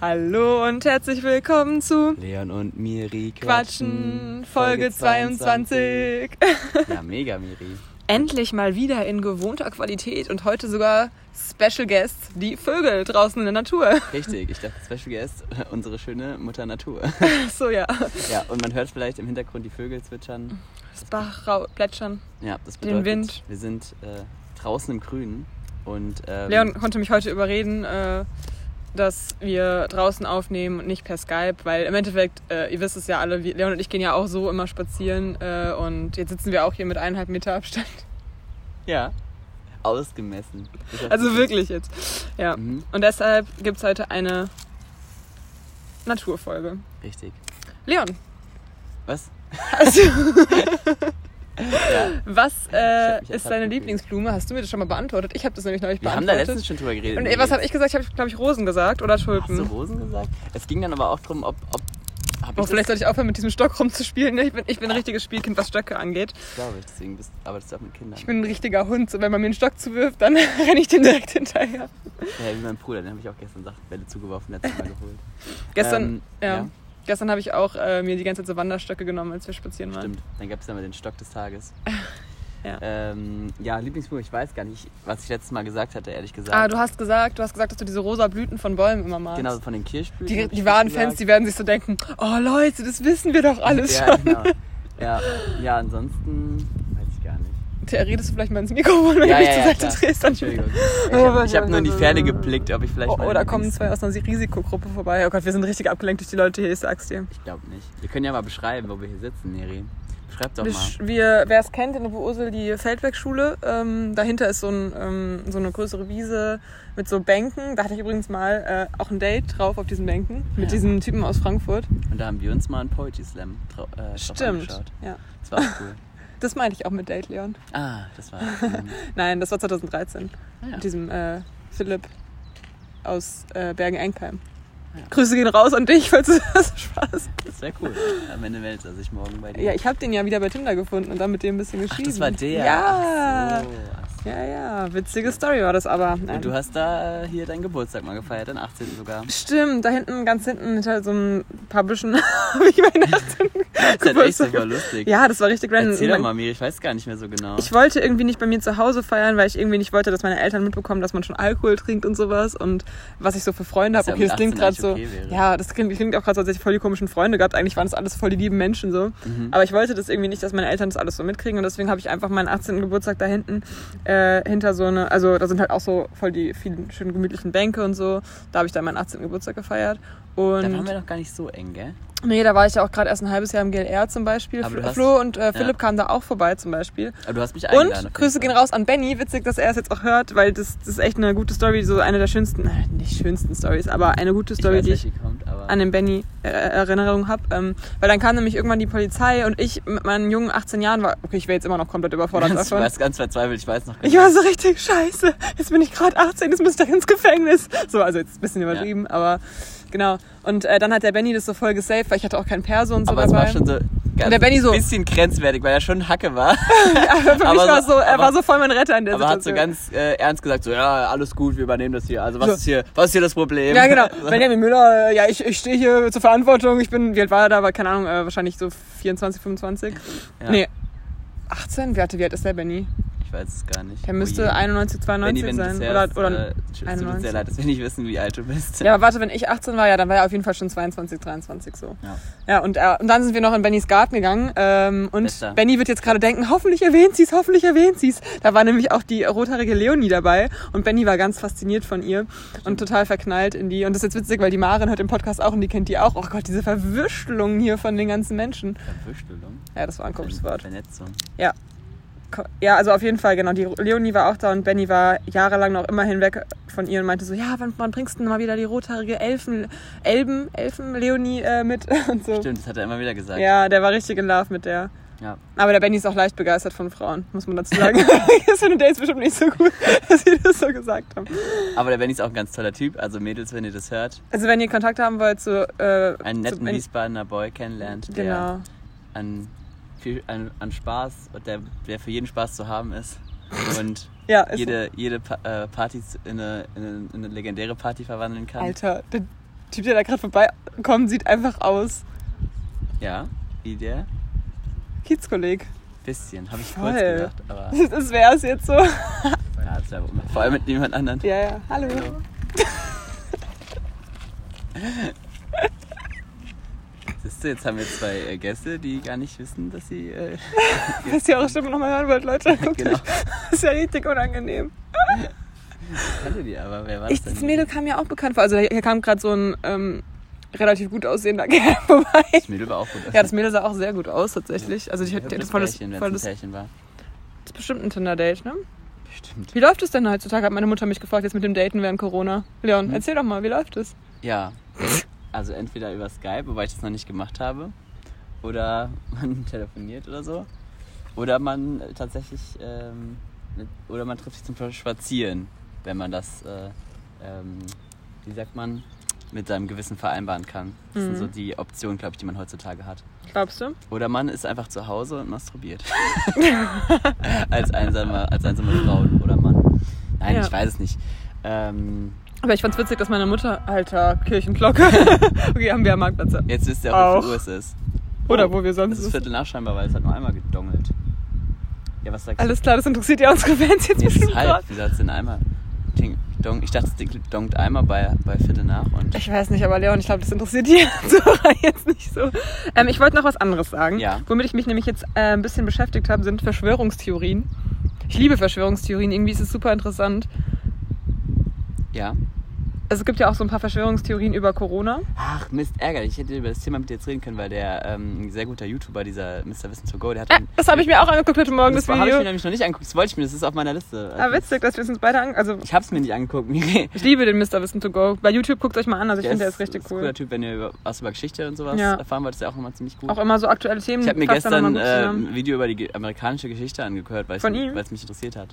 Hallo und herzlich willkommen zu Leon und Miri Quatschen, Folge 22. Ja, mega, Miri. Endlich mal wieder in gewohnter Qualität und heute sogar Special Guests, die Vögel draußen in der Natur. Richtig, ich dachte, Special Guest, unsere schöne Mutter Natur. So ja, Ja, und man hört vielleicht im Hintergrund die Vögel zwitschern. das Bachrau plätschern. Ja, das Den bedeutet, Wind. wir sind äh, draußen im Grünen. Und, ähm, Leon konnte mich heute überreden, äh, dass wir draußen aufnehmen und nicht per Skype, weil im Endeffekt, äh, ihr wisst es ja alle, Leon und ich gehen ja auch so immer spazieren äh, und jetzt sitzen wir auch hier mit eineinhalb Meter Abstand. Ja, ausgemessen. Also wirklich jetzt. Ja. Mhm, Und deshalb gibt es heute eine Naturfolge. richtig. Leon, Was? also, was äh, ist deine. Lieblingsblume? Hast du mir das schon mal beantwortet? Ich habe das nämlich neulich wir haben da beantwortet. letztens schon drüber geredet. Und ey, was habe ich gesagt? Ich habe, glaube ich, Rosen gesagt oder Hast du Tulpen. Rosen gesagt? Es ging dann aber auch darum, ob... ob hab Oh, ich vielleicht das? sollte ich aufhören, mit diesem Stock rumzuspielen. ne? Ich bin, ich bin ein richtiges Spielkind, was Stöcke angeht. glaube ich, deswegen bist, arbeitest du auch mit Kindern. Ich bin ein richtiger Hund. So, wenn man mir einen Stock zuwirft, dann renne ich den direkt hinterher. Ja, wie mein Bruder, den habe ich auch gestern Sachbälle zugeworfen, letztes Mal geholt. Gestern, Ähm, ja. Gestern habe ich auch äh, mir die ganze Zeit so Wanderstöcke genommen, als wir spazieren waren. Stimmt, dann gab es ja mal den Stock des Tages. Ja. Ähm, ja, Lieblingsbuch, ich weiß gar nicht, was ich letztes Mal gesagt hatte, ehrlich gesagt. Ah, du hast gesagt, du hast gesagt, dass du diese rosa Blüten von Bäumen immer magst. Genau, von den Kirschblüten. Die, die wahren. Fans, die werden sich so denken, oh Leute, das wissen wir doch alles ja, schon. genau. Ja, ja, ansonsten weiß ich gar nicht. Der redest du vielleicht mal ins Mikrofon, wenn ja, du dich ja, zur Seite klar. drehst. Dann Entschuldigung. Ich habe hab nur in die Ferne geblickt, ob ich vielleicht Oh, mal oh, da kommen zwei aus einer Risikogruppe vorbei. Oh Gott, wir sind richtig abgelenkt durch die Leute hier, ich sag's dir. Ich glaube nicht. Wir können ja mal beschreiben, wo wir hier sitzen, Neri. Beschreib doch mal. wir wer es kennt, in der Ursel die Feldwegschule. Ähm, dahinter ist so, ein, ähm, so eine größere Wiese mit so Bänken. Da hatte ich übrigens mal äh, auch ein Date drauf auf diesen Bänken mit Ja. diesem Typen aus Frankfurt. Und da haben wir uns mal einen Poetry Slam äh, Stimmt. angeschaut. Ja. Das war auch cool. Das meinte ich auch mit Date, Leon. Ah, das war. Nein, das war 2013. ja. Mit diesem äh, Philipp aus äh, Bergen-Enkheim. Ja. Grüße gehen raus an dich, falls du das Spaß. Das wäre cool. Am Ende meldet er sich morgen bei dir. Ja, ich habe den ja wieder bei Tinder gefunden und dann mit dem ein bisschen Ach, geschrieben. das war der. Ja. Ach ach so. Ja, ja, witzige Story war das aber. Nein. Und du hast da hier deinen Geburtstag mal gefeiert, den 18. sogar. Stimmt, da hinten, ganz hinten, hinter so einem paar Büschen, habe ich meinen 18. Das ist echt super lustig. Ja, das war richtig random. Erzähl doch mal, Miri, ich weiß gar nicht mehr so genau. Ich wollte irgendwie nicht bei mir zu Hause feiern, weil ich irgendwie nicht wollte, dass meine Eltern mitbekommen, dass man schon Alkohol trinkt und sowas und was ich so für Freunde habe. ja Okay, das klingt 18 gerade so. okay ja, das klingt, klingt auch gerade so, als hätte ich voll die komischen Freunde gehabt. Eigentlich waren das alles voll die lieben Menschen so. Mhm. Aber ich wollte das irgendwie nicht, dass meine Eltern das alles so mitkriegen und deswegen habe ich einfach meinen 18. Geburtstag da hinten äh, hinter so eine, also da sind halt auch so voll die vielen schönen gemütlichen Bänke und so. Da habe ich dann meinen 18. Geburtstag gefeiert. Und da waren wir noch gar nicht so eng, gell? Nee, da war ich ja auch gerade erst ein halbes Jahr im GLR zum Beispiel. Flo, hast- und äh, ja. Philipp kamen da auch vorbei zum Beispiel. Aber du hast mich eingeladen. Und Grüße gehen raus an Benny. Witzig, dass er es jetzt auch hört, weil das, das ist echt eine gute Story, so eine der schönsten, äh, nicht schönsten Stories, aber eine gute Ich Story, weiß, die ich welche kommt, an den Benny äh, Erinnerung habe. Ähm, weil dann kam nämlich irgendwann die Polizei und ich mit meinen jungen 18 Jahren war, okay, ich wäre jetzt immer noch komplett überfordert ganz, davon. warst ganz verzweifelt, ich weiß noch Ich war so richtig scheiße. Jetzt bin ich gerade 18, jetzt muss ich ins Gefängnis. So, also jetzt ein bisschen übertrieben, aber genau. Und äh, dann hat der Benny das so voll gesaved, weil ich hatte auch kein Perso und so aber es dabei. war schon so ganz der Benny so- ein bisschen grenzwertig, weil er schon Hacke war. ja, für mich aber war so- er aber- war so voll mein Retter in der aber hat so Situation. ganz äh, ernst gesagt, so ja, alles gut, wir übernehmen das hier. Also was So. ist hier, was ist hier das Problem? Ja, genau. So. Benjamin Müller, äh, ja, ich, ich stehe hier zur Verantwortung. Ich bin, wie alt war er da? Aber keine Ahnung, äh, wahrscheinlich so 24, 25. Ja. Nee. 18? Wie alt, wie alt ist der Benny? Ich weiß es gar nicht. Oh müsste je. 91, 92 Benni, sein. Oder, hörst, oder, äh, es tut uns 91. sehr leid, dass wir nicht wissen, wie alt du bist. ja, aber warte, wenn ich 18 war, ja, dann war er auf jeden Fall schon 22, 23 so. Ja. Ja, und, äh, und dann sind wir noch in Bennys Garten gegangen. Ähm, und Bester. Benny wird jetzt gerade denken, hoffentlich erwähnt sie's, hoffentlich erwähnt sie's. Da war nämlich auch die rothaarige Leonie dabei. Und Benny war ganz fasziniert von ihr und total verknallt in die. Und das ist jetzt witzig, weil die Maren hört den Podcast auch und die kennt die auch. Oh Gott, diese Verwürstelung hier von den ganzen Menschen. Verwürstelung. Ja, das war ein komisches Wort. Vernetzung. Ko- Ja, also auf jeden Fall, genau. Die Leonie war auch da und Benny war jahrelang noch immer hinweg von ihr und meinte so, ja, wann, wann bringst du denn mal wieder die rothaarige Elfen, Elben, Elfen, Leonie äh, mit und so. Stimmt, das hat er immer wieder gesagt. Ja, der war richtig in Love mit der. Ja. Aber der Benny ist auch leicht begeistert von Frauen, muss man dazu sagen. Seine Dates bestimmt nicht so gut, dass sie das so gesagt haben. Aber der Benny ist auch ein ganz toller Typ. Also Mädels, wenn ihr das hört, Also wenn ihr Kontakt haben wollt zu... Äh, einen netten zu, Wiesbadener Boy kennenlernt, der Genau. an, viel, an, an Spaß, und der, der für jeden Spaß zu haben ist. Und Ja, ist jede, jede pa äh, Party in eine, in, eine, in eine legendäre Party verwandeln kann. Alter, der, Typ, der da gerade vorbeikommt, sieht einfach aus. Ja, wie der? Kiezkolleg. Bisschen, habe ich Voll. kurz gedacht. Aber Das wäre es jetzt so. ja, das wär, vor allem mit jemand anderen. Ja, ja. Hallo. Hallo. Siehst du, jetzt haben wir zwei äh, Gäste, die gar nicht wissen, dass sie. Äh, Was ihr eure Stimme nochmal hören wollt, Leute. Guckt Genau. euch. Das ist ja richtig unangenehm. kannte die aber, wer war Ich, das das? Mädel kam mir auch bekannt vor. Also hier kam gerade so ein ähm, relativ gut aussehender Kerl vorbei. Das Mädel war auch gut. Ja, das Mädel sah auch sehr gut aus tatsächlich. Also die hat die das Pärchen, volles, ein Pärchen war. das ist bestimmt ein Tinder-Date, ne? Bestimmt. Wie läuft es denn heutzutage? Hat meine Mutter mich gefragt, jetzt mit dem Daten während Corona. Leon, Hm? erzähl doch mal, wie läuft es? Ja, also entweder über Skype, wobei ich das noch nicht gemacht habe, oder man telefoniert oder so, oder man tatsächlich, ähm, oder man trifft sich zum Spazieren, wenn man das, äh, ähm, wie sagt man, mit seinem Gewissen vereinbaren kann. Das sind Mhm. so die Optionen, glaube ich, die man heutzutage hat. Glaubst du? Oder man ist einfach zu Hause und masturbiert. als, einsame, als einsame Frau oder Mann. Nein, Ja. ich weiß es nicht. Ähm, Aber ich fand's witzig, dass meine Mutter, alter, Kirchenglocke. okay, haben wir am Marktplatz. jetzt wisst ihr auch, wie viel Uhr es ist. Oder wo wir sonst Es ist. Viertel nach scheinbar, weil es hat nur einmal gedongelt. Ja, was sagst Alles klar, das interessiert ja unsere Fans jetzt du? Nee, es ist bestimmt halb. grad. Wieso denn einmal? Ding, dong, ich dachte, es dongt einmal bei, bei Viertel nach und. Ich weiß nicht, aber Leon, ich glaube, das interessiert die Zuhörer jetzt nicht so. Ähm, ich wollte noch was anderes sagen. Ja. Womit ich mich nämlich jetzt äh, ein bisschen beschäftigt habe, sind Verschwörungstheorien. Ich liebe Verschwörungstheorien, irgendwie ist es super interessant. Ja. Also es gibt ja auch so ein paar Verschwörungstheorien über Corona. Ach, Mist, ärgerlich. Ich hätte über das Thema mit dir jetzt reden können, weil der ähm, ein sehr guter YouTuber, dieser Mr. Wissen to Go, der hat. Äh, ein- das habe ich mir auch angeguckt heute Morgen, das, das habe ich mir Video. nämlich noch nicht angeguckt. Das wollte ich mir, das ist auf meiner Liste. Ah, witzig, dass wir es uns beide an... Also, Ich habe es mir nicht angeguckt. Ich liebe den Mr. Wissen to Go. Bei YouTube guckt euch mal an, also ich finde, der ist richtig ein cool. cooler Typ, wenn ihr über, was über Geschichte und sowas Ja. erfahren wollt, ist der auch immer ziemlich gut. Auch immer so aktuelle Themen. Ich habe mir er gestern äh, ein Video über die amerikanische Geschichte angehört, weil es mich interessiert hat.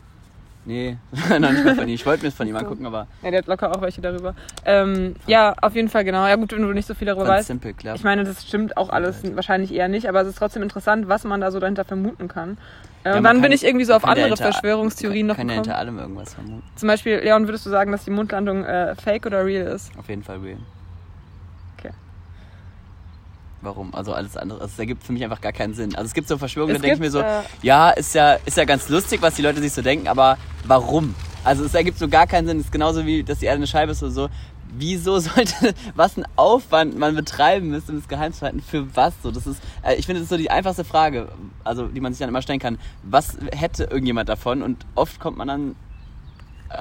Nee, noch nicht mal von ihm. Ich wollte mir es von ihm So. angucken, aber Ja, der hat locker auch welche darüber. Ähm, ja, auf jeden Fall, genau. Ja gut, wenn du nicht so viel darüber weißt. simple, klar. Ich meine, das stimmt auch alles wahrscheinlich eher nicht, aber es ist trotzdem interessant, was man da so dahinter vermuten kann. Äh, Ja, dann bin kann- ich irgendwie so auf kann ja andere hinter- Verschwörungstheorien noch kann ja gekommen. hinter allem irgendwas vermuten. Zum Beispiel, Leon, würdest du sagen, dass die Mondlandung äh, fake oder real ist? Auf jeden Fall real. Warum? Also alles andere. Also es ergibt für mich einfach gar keinen Sinn. Also es gibt so Verschwörungen, da denke ich mir so, äh, ja, ist ja, ist ja ganz lustig, was die Leute sich so denken, aber warum? Also es ergibt so gar keinen Sinn. Es ist genauso wie, dass die Erde eine Scheibe ist oder so. Wieso sollte, was ein Aufwand man betreiben müsste, um das geheim zu halten? Für was? So, das ist, äh, ich finde, das ist so die einfachste Frage, also die man sich dann immer stellen kann. Was hätte irgendjemand davon? Und oft kommt man dann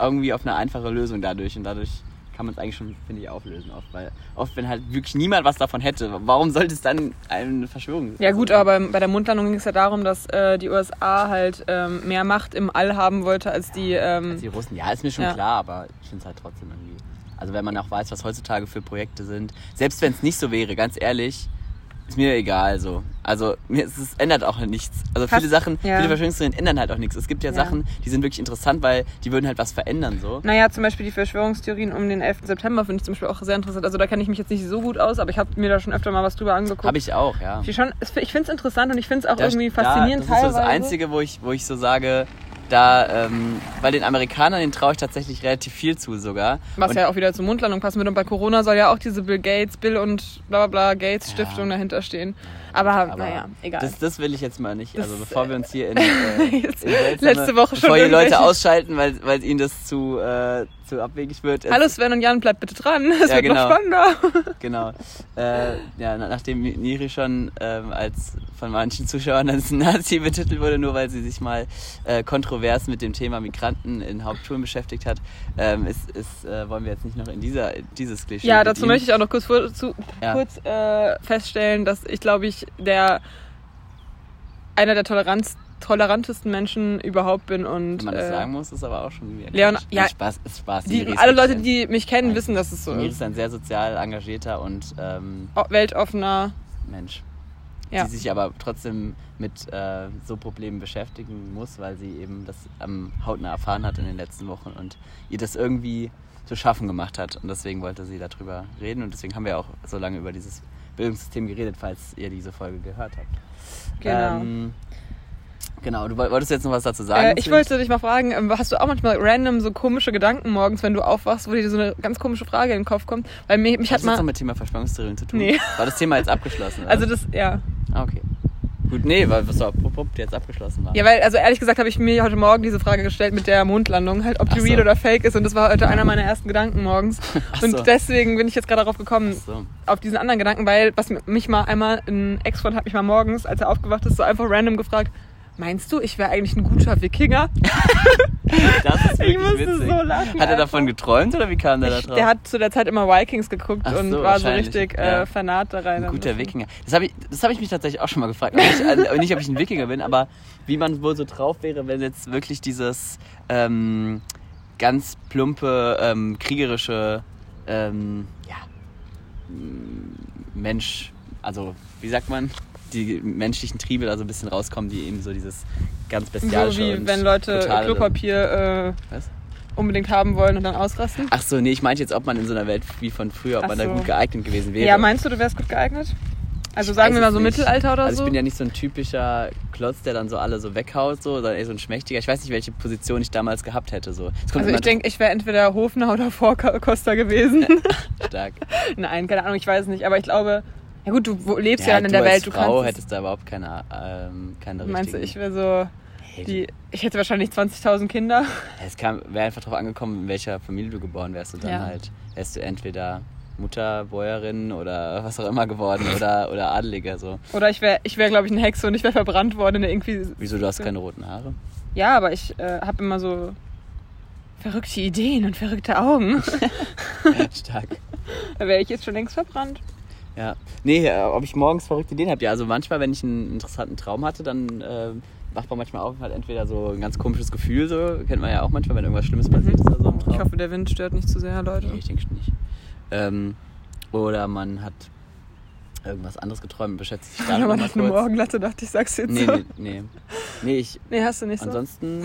irgendwie auf eine einfache Lösung dadurch und dadurch kann man es eigentlich schon, finde ich, auflösen oft, weil oft, wenn halt wirklich niemand was davon hätte, warum sollte es dann eine Verschwörung Ja gut, aber bei der Mondlandung ging es ja darum, dass äh, die USA halt ähm, mehr Macht im All haben wollte als die... Ähm, Die Russen, ja, ist mir schon Ja. klar, aber ich finde es halt trotzdem irgendwie. Also wenn man auch weiß, was heutzutage für Projekte sind, selbst wenn es nicht so wäre, ganz ehrlich, ist mir egal so. Also mir ist, es ändert auch nichts. Also viele Hast- Sachen, ja. viele Verschwörungstheorien ändern halt auch nichts. Es gibt ja, Ja. Sachen, die sind wirklich interessant, weil die würden halt was verändern so. Naja, zum Beispiel die Verschwörungstheorien um den 11. September finde ich zum Beispiel auch sehr interessant. Also da kenne ich mich jetzt nicht so gut aus, aber ich habe mir da schon öfter mal was drüber angeguckt. Habe ich auch, ja. Ich, schon- ich finde es interessant und ich finde es auch Da- irgendwie faszinierend da, Das ist das. Einzige, wo ich, wo ich so sage, da, ähm, weil den Amerikanern, den traue ich tatsächlich relativ viel zu sogar. Was Und ja auch wieder zur Mondlandung passen würde. Und bei Corona soll ja auch diese Bill Gates, Bill und bla bla bla Gates Ja. Stiftung dahinter stehen. Aber, Aber naja, egal. Das, das will ich jetzt mal nicht. Also bevor wir uns hier in, äh, in letzte Woche schon bevor hier Leute ausschalten, weil, weil ihnen das zu, äh, zu abwegig wird. Es- Hallo Sven und Jan, bleibt bitte dran. Es Ja, wird genau. noch spannender. Genau. Äh, ja, na- nachdem Niri schon ähm, als von manchen Zuschauern als Nazi betitelt wurde, nur weil sie sich mal äh, kontrovers mit dem Thema Migranten in Hauptschulen beschäftigt hat, ähm, ist, ist, äh, wollen wir jetzt nicht noch in dieser, dieses Klischee Ja, dazu möchte ich auch noch kurz, vor, zu, Ja. kurz äh, feststellen, dass ich glaube ich der einer der Toleranz, tolerantesten Menschen überhaupt bin und Wenn man das äh, sagen muss, ist aber auch schon wieder Leon, Quatsch. ja, Spaß, ist Spaß. die, ist alle Leute, die mich kennen, wissen, dass es so ist. ist ein sehr sozial engagierter und ähm, weltoffener. Mensch. Ja. Die sich aber trotzdem mit äh, so Problemen beschäftigen muss, weil sie eben das am hautnah erfahren hat in den letzten Wochen und ihr das irgendwie zu schaffen gemacht hat. Und deswegen wollte sie darüber reden und deswegen haben wir auch so lange über dieses Bildungssystem geredet, falls ihr diese Folge gehört habt. Genau. Ähm, Genau, du woll- wolltest jetzt noch was dazu sagen? Äh, ich wollte dich mal fragen, ähm, hast du auch manchmal random so komische Gedanken morgens, wenn du aufwachst, wo dir so eine ganz komische Frage in den Kopf kommt? Weil mich, mich Hat hat das mal. mit Thema Verschwörungstheorien zu tun? Nee. War das Thema jetzt abgeschlossen? Oder? Also das, ja. ah, okay. Gut, nee, weil was so abrupt jetzt abgeschlossen war. Ja, weil, also ehrlich gesagt habe ich mir heute Morgen diese Frage gestellt mit der Mondlandung, halt, ob die so. real oder fake ist. Und das war heute einer meiner ersten Gedanken morgens. Ach Und so. deswegen bin ich jetzt gerade darauf gekommen, So. auf diesen anderen Gedanken, weil was mich mal einmal, ein Ex-Freund hat mich mal morgens, als er aufgewacht ist, so einfach random gefragt, meinst du, ich wäre eigentlich ein guter Wikinger? Das ist wirklich Ich musste witzig. so lachen. Hat er davon geträumt oder wie kam der da drauf? der hat zu der Zeit immer Vikings geguckt Ach und so, war so richtig ja. äh, fanat da rein. Ein guter Wikinger. Das habe ich, das hab ich mich tatsächlich auch schon mal gefragt. Ob ich, also nicht, ob ich ein Wikinger bin, aber wie man wohl so drauf wäre, wenn jetzt wirklich dieses ähm, ganz plumpe, ähm, kriegerische ähm, ja, Mensch, also wie sagt man, die menschlichen Triebe da so ein bisschen rauskommen, die eben so dieses ganz So bestialische wie und wenn Leute Klopapier äh, unbedingt haben wollen und dann ausrasten. Ach so, nee, ich meinte jetzt, ob man in so einer Welt wie von früher, ob Ach man da so. gut geeignet gewesen wäre. Ja, meinst du, du wärst gut geeignet? Also Ich sagen wir mal so nicht. Mittelalter oder also so? ich bin ja nicht so ein typischer Klotz, der dann so alle so weghaut, so, sondern eher so ein schmächtiger. Ich weiß nicht, welche Position ich damals gehabt hätte. So. Also ich denke, ich wäre entweder Hofner oder Vorkoster gewesen. stark. Nein, keine Ahnung, ich weiß nicht. Aber ich glaube, ja gut, du lebst ja, Ja, dann in du der als Welt. Du Frau kannst. hättest da überhaupt keine, ähm, keine meinst du, ich wäre so Hey, die. Ich hätte wahrscheinlich 20.000 Kinder. Es wäre einfach darauf angekommen, in welcher Familie du geboren wärst. Und dann Ja. halt wärst du entweder Mutter, Bäuerin oder was auch immer geworden oder, oder Adeliger. So. Oder ich wäre, ich wäre, glaube ich, eine Hexe und ich wäre verbrannt worden. Irgendwie. Wieso, du hast keine roten Haare? Ja, aber ich äh, habe immer so verrückte Ideen und verrückte Augen. Stark. da wäre ich jetzt schon längst verbrannt. Ja. Nee, äh, ob ich morgens verrückte Ideen habe. Ja, also manchmal, wenn ich einen interessanten Traum hatte, dann äh, wacht man manchmal auf und hat entweder so ein ganz komisches Gefühl, so kennt man ja auch manchmal, wenn irgendwas Schlimmes passiert ist oder so. Ich hoffe, der Wind stört nicht zu sehr, Leute. Nee, ich denke nicht. Ähm, oder man hat irgendwas anderes geträumt und beschäftigt sich Ja, damit man hat eine kurz. Morgenlatte, dachte ich, sag's jetzt Nee, so. nee, nee. Nee, ich. Nee, hast du nicht so. Ansonsten.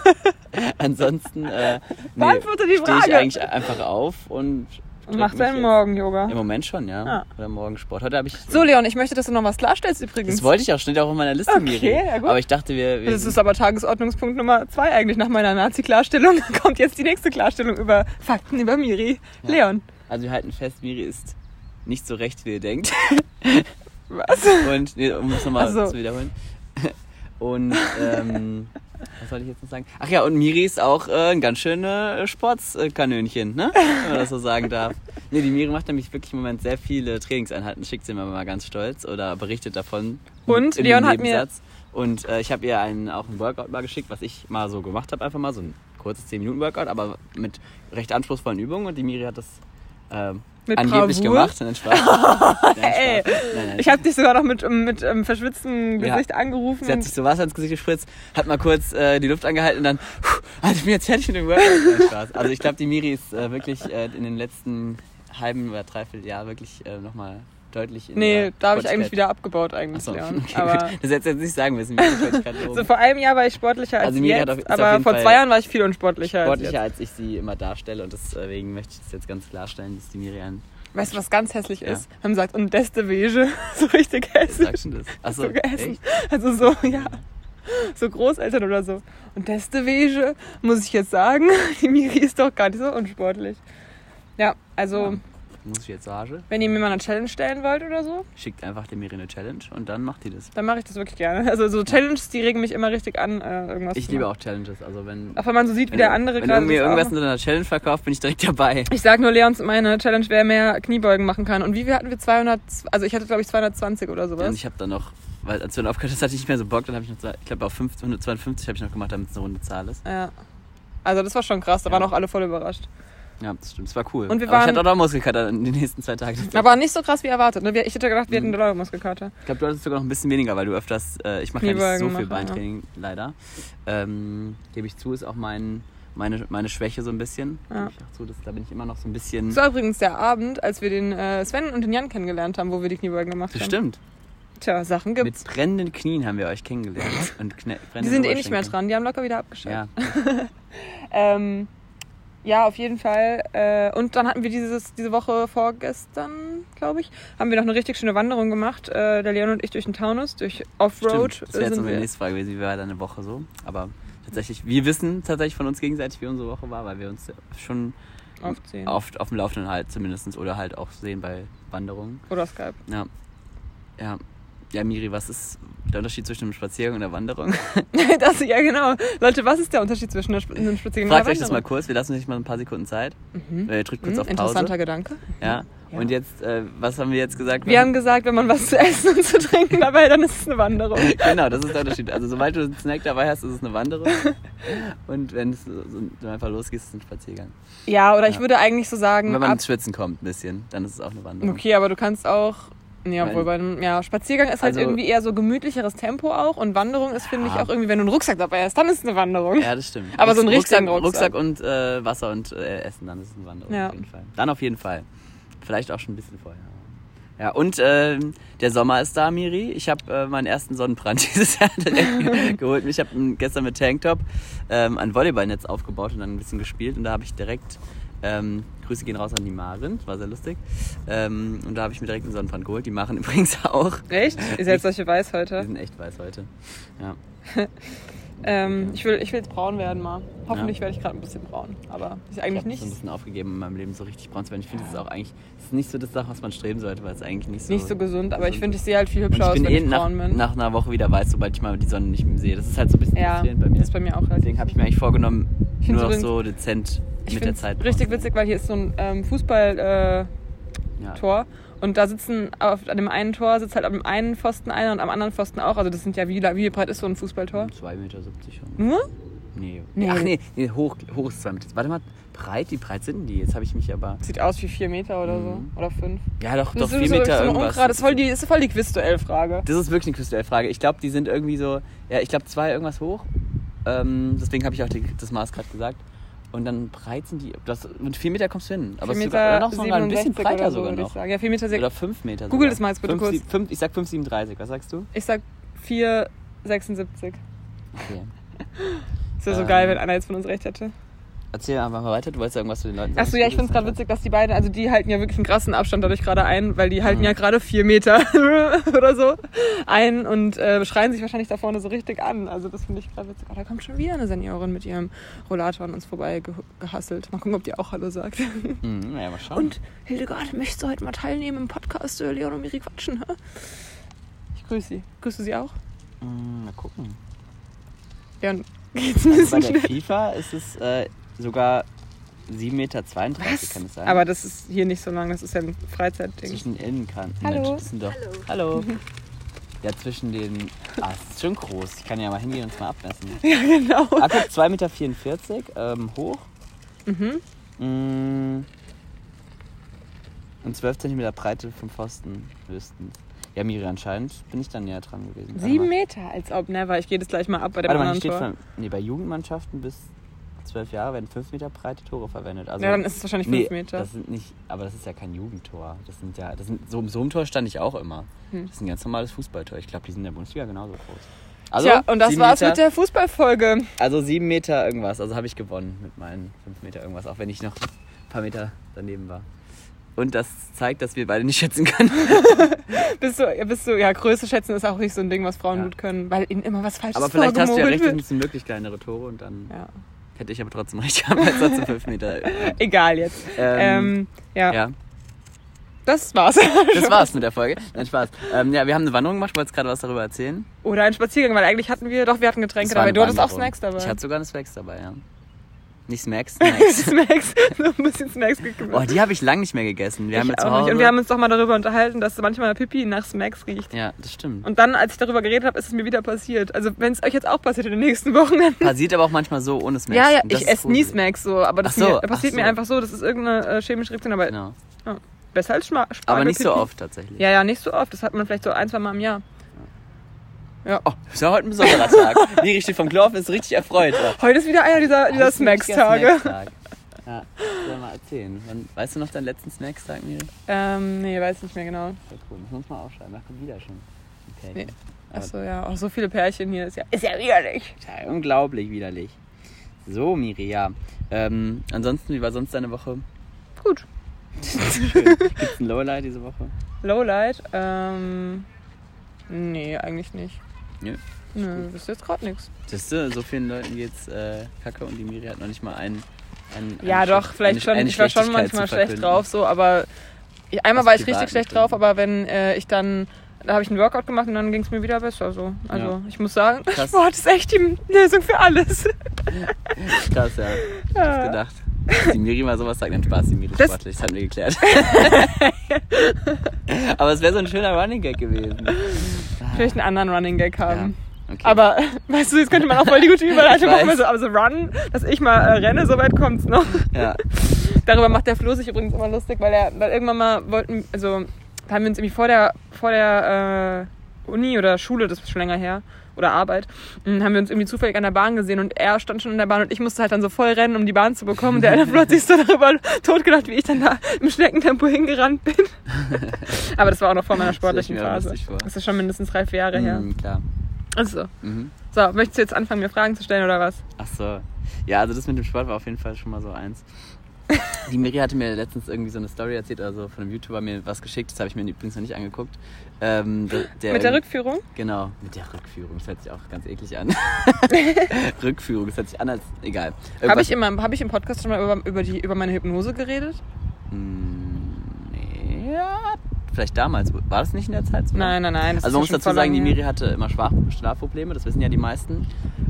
ansonsten. Äh, nee, Beantworte die Stehe ich Frage. eigentlich einfach auf und. Und drück mach mich deinen jetzt- Morgen-Yoga. Im Moment schon, ja. Ah. Oder Morgensport. Heute habe ich. So, Leon, ich möchte, dass du noch was klarstellst übrigens. Das wollte ich auch, steht auch in meiner Liste, Okay, Miri. ja gut. Aber ich dachte, wir. wir Das ist aber Tagesordnungspunkt Nummer zwei eigentlich. Nach meiner Nazi-Klarstellung kommt jetzt die nächste Klarstellung über Fakten über Miri. Ja. Leon. also wir halten fest, Miri ist nicht so recht, wie ihr denkt. Was? Und, nee, um es nochmal Ach so. zu wiederholen. Und, ähm, was soll ich jetzt noch sagen? Ach ja, und Miri ist auch äh, ein ganz schönes Sportskanönchen, ne? Wenn man das so sagen darf. Nee, die Miri macht nämlich wirklich im Moment sehr viele Trainingseinheiten, schickt sie mir mal ganz stolz oder berichtet davon. Und Leon hat mir-. Und äh, ich habe ihr einen, auch ein Workout mal geschickt, was ich mal so gemacht habe, einfach mal so ein kurzes 10-Minuten-Workout, aber mit recht anspruchsvollen Übungen. Und die Miri hat das ähm, Mit angeblich Bravour? gemacht. Nein, Spaß. Nein, Ey, Spaß. Nein, nein, Ich habe dich sogar noch mit, mit ähm, verschwitztem Ja. Gesicht angerufen. Sie hat sich so Wasser ins Gesicht gespritzt, hat mal kurz äh, die Luft angehalten und dann, puh, also ich bin jetzt fertig mit dem Workout. Nein, Spaß. Also ich glaube, die Miri ist äh, wirklich äh, in den letzten halben oder dreiviertel Jahr wirklich äh, nochmal deutlich in nee, da habe ich eigentlich wieder abgebaut eigentlich, Achso, Leon. okay, Aber gut. Das hättest du jetzt nicht sagen müssen. So vor einem Jahr war ich sportlicher als Also Miri hat jetzt, auf- aber vor Fall zwei Jahren war ich viel unsportlicher Sportlicher, als als ich sie immer darstelle und deswegen möchte ich das jetzt ganz klarstellen, dass die Miri ein... jetzt. Weißt du, was ganz hässlich Ja. ist? Wir haben gesagt, und Deste Wege. So richtig hässlich. Sagst du das? Achso, so gegessen. echt? Also so, ja. So Großeltern oder so. Und Deste Wege, muss ich jetzt sagen, die Miri ist doch gar nicht so unsportlich. Ja, also, Ja. Muss ich jetzt Sage? wenn ihr mir mal eine Challenge stellen wollt oder so, Schickt einfach der Miri eine Challenge und dann macht die das. dann mache ich das wirklich gerne. Also so Challenges, die regen mich immer richtig an, äh, irgendwas Ich liebe machen. auch Challenges, also wenn... Auch wenn man so sieht, wie Wenn, der andere wenn gerade. das auch irgendwas in einer Challenge verkauft, bin ich direkt dabei. Ich sag nur, Leons, meine Challenge wäre mehr Kniebeugen machen kann. Und wie viel hatten wir? 200, also ich hatte glaube ich 220 oder sowas. Und ich habe dann noch, weil als du dann aufgehört hast, hatte ich nicht mehr so Bock, dann habe ich noch, ich glaube auf 15, 152 habe ich noch gemacht, damit es eine runde Zahl ist. ja. Also das war schon krass, da Ja. waren auch alle voll überrascht. Ja, das stimmt, das war cool. Und wir Aber ich waren- hatte auch noch Muskelkater in den nächsten zwei Tagen. Aber nicht so krass wie erwartet. Ne? Ich hätte gedacht, wir hätten Mhm. eine neue Muskelkater. Ich glaube, du hattest sogar noch ein bisschen weniger, weil du öfters, äh, ich mache ja nicht so viel mache, ja. Beintraining, leider. Ähm, Gebe ich zu, ist auch mein, meine, meine Schwäche so ein bisschen. Ja. Zu, das, da bin ich immer noch so ein bisschen... Das war übrigens der Abend, als wir den äh, Sven und den Jan kennengelernt haben, wo wir die Kniebeugen gemacht das haben. stimmt. Tja, Sachen gibt's. Mit brennenden Knien haben wir euch kennengelernt. Und Die sind eh nicht mehr dran, die haben locker wieder abgeschaltet. Ja, Ähm, Ja, auf jeden Fall. Äh, und dann hatten wir dieses, diese Woche vorgestern, glaube ich, haben wir noch eine richtig schöne Wanderung gemacht. Äh, der Leon und ich durch den Taunus, durch Offroad. Stimmt. Das wäre jetzt noch meine wir. nächste Frage gewesen, wie war deine Woche so? Aber tatsächlich, wir wissen tatsächlich von uns gegenseitig, wie unsere Woche war, weil wir uns schon Aufziehen. oft auf dem Laufenden halt zumindest oder halt auch sehen bei Wanderungen. Oder Skype. Ja. Ja. Ja, Miri, was ist der Unterschied zwischen einem Spaziergang und einer Wanderung? das, ja, genau. Leute, was ist der Unterschied zwischen einem Spaziergang und Fragt einer euch das mal Wanderung? kurz, wir lassen euch mal ein paar Sekunden Zeit. Mhm. Äh, drückt kurz Hm, auf Pause. interessanter Gedanke. Ja. Ja. Und jetzt, äh, was haben wir jetzt gesagt? Wir haben gesagt, wenn man was zu essen und zu trinken dabei, hat, dann ist es eine Wanderung. genau, das ist der Unterschied. Also sobald du einen Snack dabei hast, ist es eine Wanderung. Und wenn es so einfach losgeht, ist es ein Spaziergang. Ja, oder ich Ja. würde eigentlich so sagen, wenn man ab, ins Schwitzen kommt ein bisschen, dann ist es auch eine Wanderung. okay, aber du kannst auch, nee, obwohl bei einem, ja, Spaziergang ist halt Also- irgendwie eher so gemütlicheres Tempo auch und Wanderung ist, finde ich, Ja. auch irgendwie, wenn du einen Rucksack dabei hast, dann ist es eine Wanderung. Ja, das stimmt. Aber so ein Rucksack, richtiger Rucksack Rucksack. und äh, Wasser und äh, Essen, dann ist es eine Wanderung Ja. auf jeden Fall. Dann auf jeden Fall. Vielleicht auch schon ein bisschen vorher. Ja, und ähm, der Sommer ist da, Miri. Ich habe äh, meinen ersten Sonnenbrand dieses Jahr direkt geholt. Ich habe gestern mit Tanktop ähm, ein Volleyballnetz aufgebaut und dann ein bisschen gespielt. Und da habe ich direkt, ähm, Grüße gehen raus an die Maren, war sehr lustig. Ähm, und da habe ich mir direkt einen Sonnenbrand geholt. Die machen übrigens auch. Echt? Ihr seid solche Die Weißhäute. sind echt weiß heute. Ja. Ähm, ich, will, ich will jetzt braun werden mal. Hoffentlich werde ich gerade ein bisschen braun. Aber ist Ich eigentlich habe nicht, so ein bisschen aufgegeben, in meinem Leben so richtig braun zu werden. Ich finde, das ist auch eigentlich das ist nicht so das Sache, was man streben sollte, weil es eigentlich nicht so. nicht so gesund. Aber ich gesund finde, ich sehe halt viel hübscher ich aus, wenn eh ich nach, braun bin. nach einer Woche wieder weiß, sobald ich mal die Sonne nicht mehr sehe. Das ist halt so ein bisschen ja, bei mir. das ist bei mir auch halt. Deswegen habe ich mir eigentlich vorgenommen, Ich nur noch so dezent Ich mit der Zeit. richtig witzig, weil hier ist so ein ähm, Fußball-Tor Ja. Und da sitzen auf an dem einen Tor sitzt halt am einen Pfosten einer und am anderen Pfosten auch. Also das sind ja wie, wie breit ist so ein Fußballtor? 2,70 Meter schon. Nur? Nee. Nee. Ach nee, nee hoch, hoch ist 2 Meter. Warte mal, breit? Wie breit sind die? Jetzt habe ich mich aber. Sieht aus wie vier Meter oder so. Mhm. Oder fünf. Ja, doch, doch Das 4 ist so, Meter so irgendwas. Das ist voll die, ist voll die Quiz-Duell-Frage. Das ist wirklich eine Quizduell-Frage. Ich glaube, die sind irgendwie so, ja, ich glaube zwei irgendwas hoch. Ähm, deswegen habe ich auch die, das Maß gerade gesagt. Und dann breit sind die, das, mit 4 Meter kommst du hin. Aber es 4 ist sogar, noch sogar ein bisschen 67 breiter oder so, sogar noch. Ja, 4 Meter Oder 5 Meter Google sogar. das mal jetzt bitte Fünf, kurz. sieb- fünf, ich sag 5,37. Was sagst du? Ich sag 4,76. Okay. Das wäre so Ähm. geil, wenn einer jetzt von uns recht hätte. Erzähl einfach mal weiter. Du wolltest ja irgendwas zu den Leuten sagen. Achso, ja, ich finde es gerade witzig, dass die beiden, also die halten ja wirklich einen krassen Abstand dadurch gerade ein, weil die halten Mhm. ja gerade vier Meter oder so ein und äh, schreien sich wahrscheinlich da vorne so richtig an. Also das finde ich gerade witzig. Oh, da kommt schon wieder eine Seniorin mit ihrem Rollator an uns vorbei ge gehasselt. Mal gucken, ob die auch Hallo sagt. Mhm, ja, mal schauen. Und Hildegard, möchtest du heute mal teilnehmen im Podcast äh, Leon und Miri quatschen? Hä? Ich grüße sie. Grüßt du sie auch? Mhm, mal gucken. Leon, geht's ein Also bei bisschen der schnell. FIFA ist es äh, sogar 7,32 Meter, Was? kann es sein. Aber das ist hier nicht so lang, das ist ja ein Freizeitding. zwischen den Innenkanten. Hallo. Mensch, das sind doch, hallo. Ja, zwischen den. Ah, es ist schon groß. Ich kann ja mal hingehen und es mal abmessen. Ja, genau. Ah, guck, 2,44 Meter ähm, hoch. Mhm. Mm. Und 12 cm Breite vom Pfosten höchstens. Ja, Miri, anscheinend bin ich dann näher dran gewesen. Sieben. Meter, als ob never. Ich gehe das gleich mal ab bei dem Warte mal, hier anderen steht Tor. von, nee, bei Jugendmannschaften bis 12 Jahre werden 5 Meter breite Tore verwendet. Also, ja, dann ist es wahrscheinlich nee, fünf Meter. Das sind nicht, aber das ist ja kein Jugendtor. Das sind ja, das sind, so, so einem Tor stand ich auch immer. Hm. Das ist ein ganz normales Fußballtor. Ich glaube, die sind in der Bundesliga genauso groß. Also, Tja, und das sieben war's Meter, mit der Fußballfolge. Also 7 Meter irgendwas. Also habe ich gewonnen mit meinen 5 Meter irgendwas, auch wenn ich noch ein paar Meter daneben war. Und das zeigt, dass wir beide nicht schätzen können. Bist du, ja, bist du, ja, Größe schätzen ist auch nicht so ein Ding, was Frauen Ja. gut können, weil ihnen immer was Falsches Aber vielleicht hast du ja recht, es sind wirklich kleinere Tore und dann Ja. Hätte ich aber trotzdem recht gehabt, als trotzdem 5 Meter. Egal jetzt. Ähm, Ähm, ja, ja. das war's. Das war's mit der Folge. Nein, Spaß. Ähm, ja, wir haben eine Wanderung gemacht. Wolltest gerade was darüber erzählen? Oder ein Spaziergang, weil eigentlich hatten wir, doch, wir hatten Getränke dabei. Du hattest auch. Snacks dabei. Ich hatte sogar eine Snacks dabei, ja. Nicht Snacks, Snacks. Snacks, so ein bisschen Snacks gekümmert. Boah, die habe ich lange nicht mehr gegessen. Wir haben ich ja zu auch nicht. Und wir haben uns doch mal darüber unterhalten, dass manchmal Pipi nach Smacks riecht. ja, das stimmt. Und dann, als ich darüber geredet habe, ist es mir wieder passiert. Also wenn es euch jetzt auch passiert in den nächsten Wochen, dann Passiert aber auch manchmal so ohne Snacks. Ja, ja, ich esse nie. Smacks so, aber das so, mir, passiert mir so. einfach so, das ist irgendeine äh, chemische Reaktion, aber Genau. besser als Schma Spargel. Aber nicht so Pipi. oft tatsächlich. Ja, ja, nicht so oft. Das hat man vielleicht so ein, zwei Mal im Jahr. Oh, ist ja heute ein besonderer Tag. Miri steht vom Klo auf und ist richtig erfreut. Heute ist wieder einer dieser, dieser ist ein Smacks-Tage. Ja, soll mal erzählen. Wann, weißt du noch deinen letzten Snackstag, Miri? Ähm, nee, weiß nicht mehr genau. Sehr cool. Das muss man aufschreiben. Da kommt wieder schon. Okay. Nee. Achso, ja, auch so viele Pärchen hier. Ist ja, ist ja widerlich. Ja, unglaublich widerlich. So, Miri, ja. Ähm, ansonsten, wie war sonst deine Woche? Gut. Gibt's ein Lowlight diese Woche? Lowlight? Ähm, nee, eigentlich nicht. Nö. Nö, das ist jetzt gerade nichts. Siehst du, so vielen Leuten geht's äh, kacke und die Miri hat noch nicht mal einen. einen Ja, einen doch, vielleicht schon. Ich war schon manchmal schlecht drauf, so, aber ich, einmal Aus war ich richtig schlecht Gründen. drauf, aber wenn äh, ich dann, da habe ich einen Workout gemacht und dann ging es mir wieder besser. So. Also Ja. ich muss sagen, Krass. Sport ist echt die Lösung für alles. Krass, ja. Ja. Hab gedacht. Dass Die Miri mal sowas sagt, dann Spaß, die Miri Das- sportlich, das haben wir geklärt. aber es wäre so ein schöner Running Gag gewesen. Vielleicht einen anderen Running Gag Ja. haben. Okay. Aber, weißt du, jetzt könnte man auch voll die gute Überleitung machen. Also, aber so Run, dass ich mal äh, renne, so weit kommt's noch. ja. Darüber macht der Flo sich übrigens immer lustig, weil er, weil irgendwann mal wollten, also da haben wir uns irgendwie vor der, vor der äh, Uni oder Schule, das ist schon länger her, oder Arbeit, mh, haben wir uns irgendwie zufällig an der Bahn gesehen und er stand schon in der Bahn und ich musste halt dann so voll rennen, um die Bahn zu bekommen. Und der eine sich so darüber totgelacht, wie ich dann da im Schneckentempo hingerannt bin. Aber das war auch noch vor meiner sportlichen Phase. Das ist schon mindestens drei, vier Jahre her. Mhm, klar. Also, Mhm. so, möchtest du jetzt anfangen, mir Fragen zu stellen oder was? Ach so. Ja, also das mit dem Sport war auf jeden Fall schon mal so eins. Die Miri hatte mir letztens irgendwie so eine Story erzählt, also von einem YouTuber mir was geschickt, das habe ich mir übrigens noch nicht angeguckt. Ähm, der, der Mit der Rückführung? Genau, mit der Rückführung. Das hört sich auch ganz eklig an. Rückführung, das hört sich an als. Egal. Habe ich, hab ich im Podcast schon mal über, über, die, über meine Hypnose geredet? Ja, vielleicht damals. War das nicht in der Zeit so? Nein, nein, nein. Also man muss dazu sagen, die Miri hatte immer Schlaf Schlafprobleme, das wissen ja die meisten.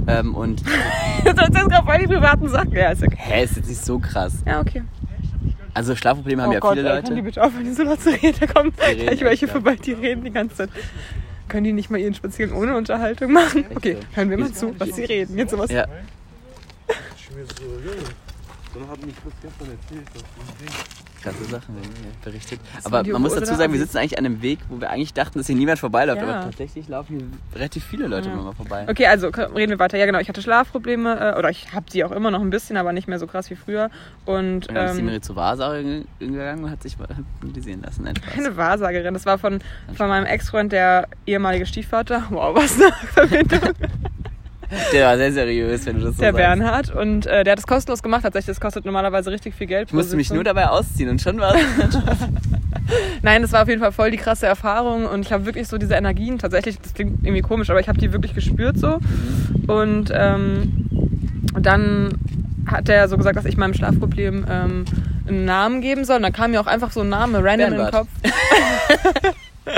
Ähm, und her. Das ist gerade voll die privaten Sachen. Ja, ist okay. hä, ist jetzt nicht so krass. Ja, okay. Also Schlafprobleme haben oh ja Gott, viele ey, Leute. Können die bitte aufhören, so laut zu reden? Da kommen reden gleich welche vorbei, die reden die ganze Zeit. Können die nicht mal ihren Spaziergang ohne Unterhaltung machen? Okay, hören wir mal zu, was sie reden. Jetzt sowas. Ja, dann hat mich das gestern erzählt. krasse Sachen werden hier berichtet. Aber man muss dazu da sagen, wir sitzen eigentlich an einem Weg, wo wir eigentlich dachten, dass hier niemand vorbeiläuft. Ja. Aber tatsächlich laufen hier relativ viele Leute Ja. immer mal vorbei. Okay, also reden wir weiter. Ja, genau. Ich hatte Schlafprobleme, äh, oder ich habe sie auch immer noch ein bisschen, aber nicht mehr so krass wie früher. Und dann ist die ähm, Miri zur Wahrsagerin gegangen und hat sich hypnotisieren lassen. Nein, keine Wahrsagerin. Das war von, von meinem Ex-Freund, der ehemalige Stiefvater. Wow, was eine Verbindung. Der war sehr seriös, wenn du das so der sagst. Bernhard. Und äh, der hat es kostenlos gemacht. Tatsächlich, das kostet normalerweise richtig viel Geld. Ich musste mich nur dabei ausziehen und schon war es. Nein, das war auf jeden Fall voll die krasse Erfahrung. Und ich habe wirklich so diese Energien, tatsächlich, das klingt irgendwie komisch, aber ich habe die wirklich gespürt so. Und ähm, dann hat er so gesagt, dass ich meinem Schlafproblem ähm, einen Namen geben soll. Und dann kam mir auch einfach so ein Name random in den Bernhard. Kopf.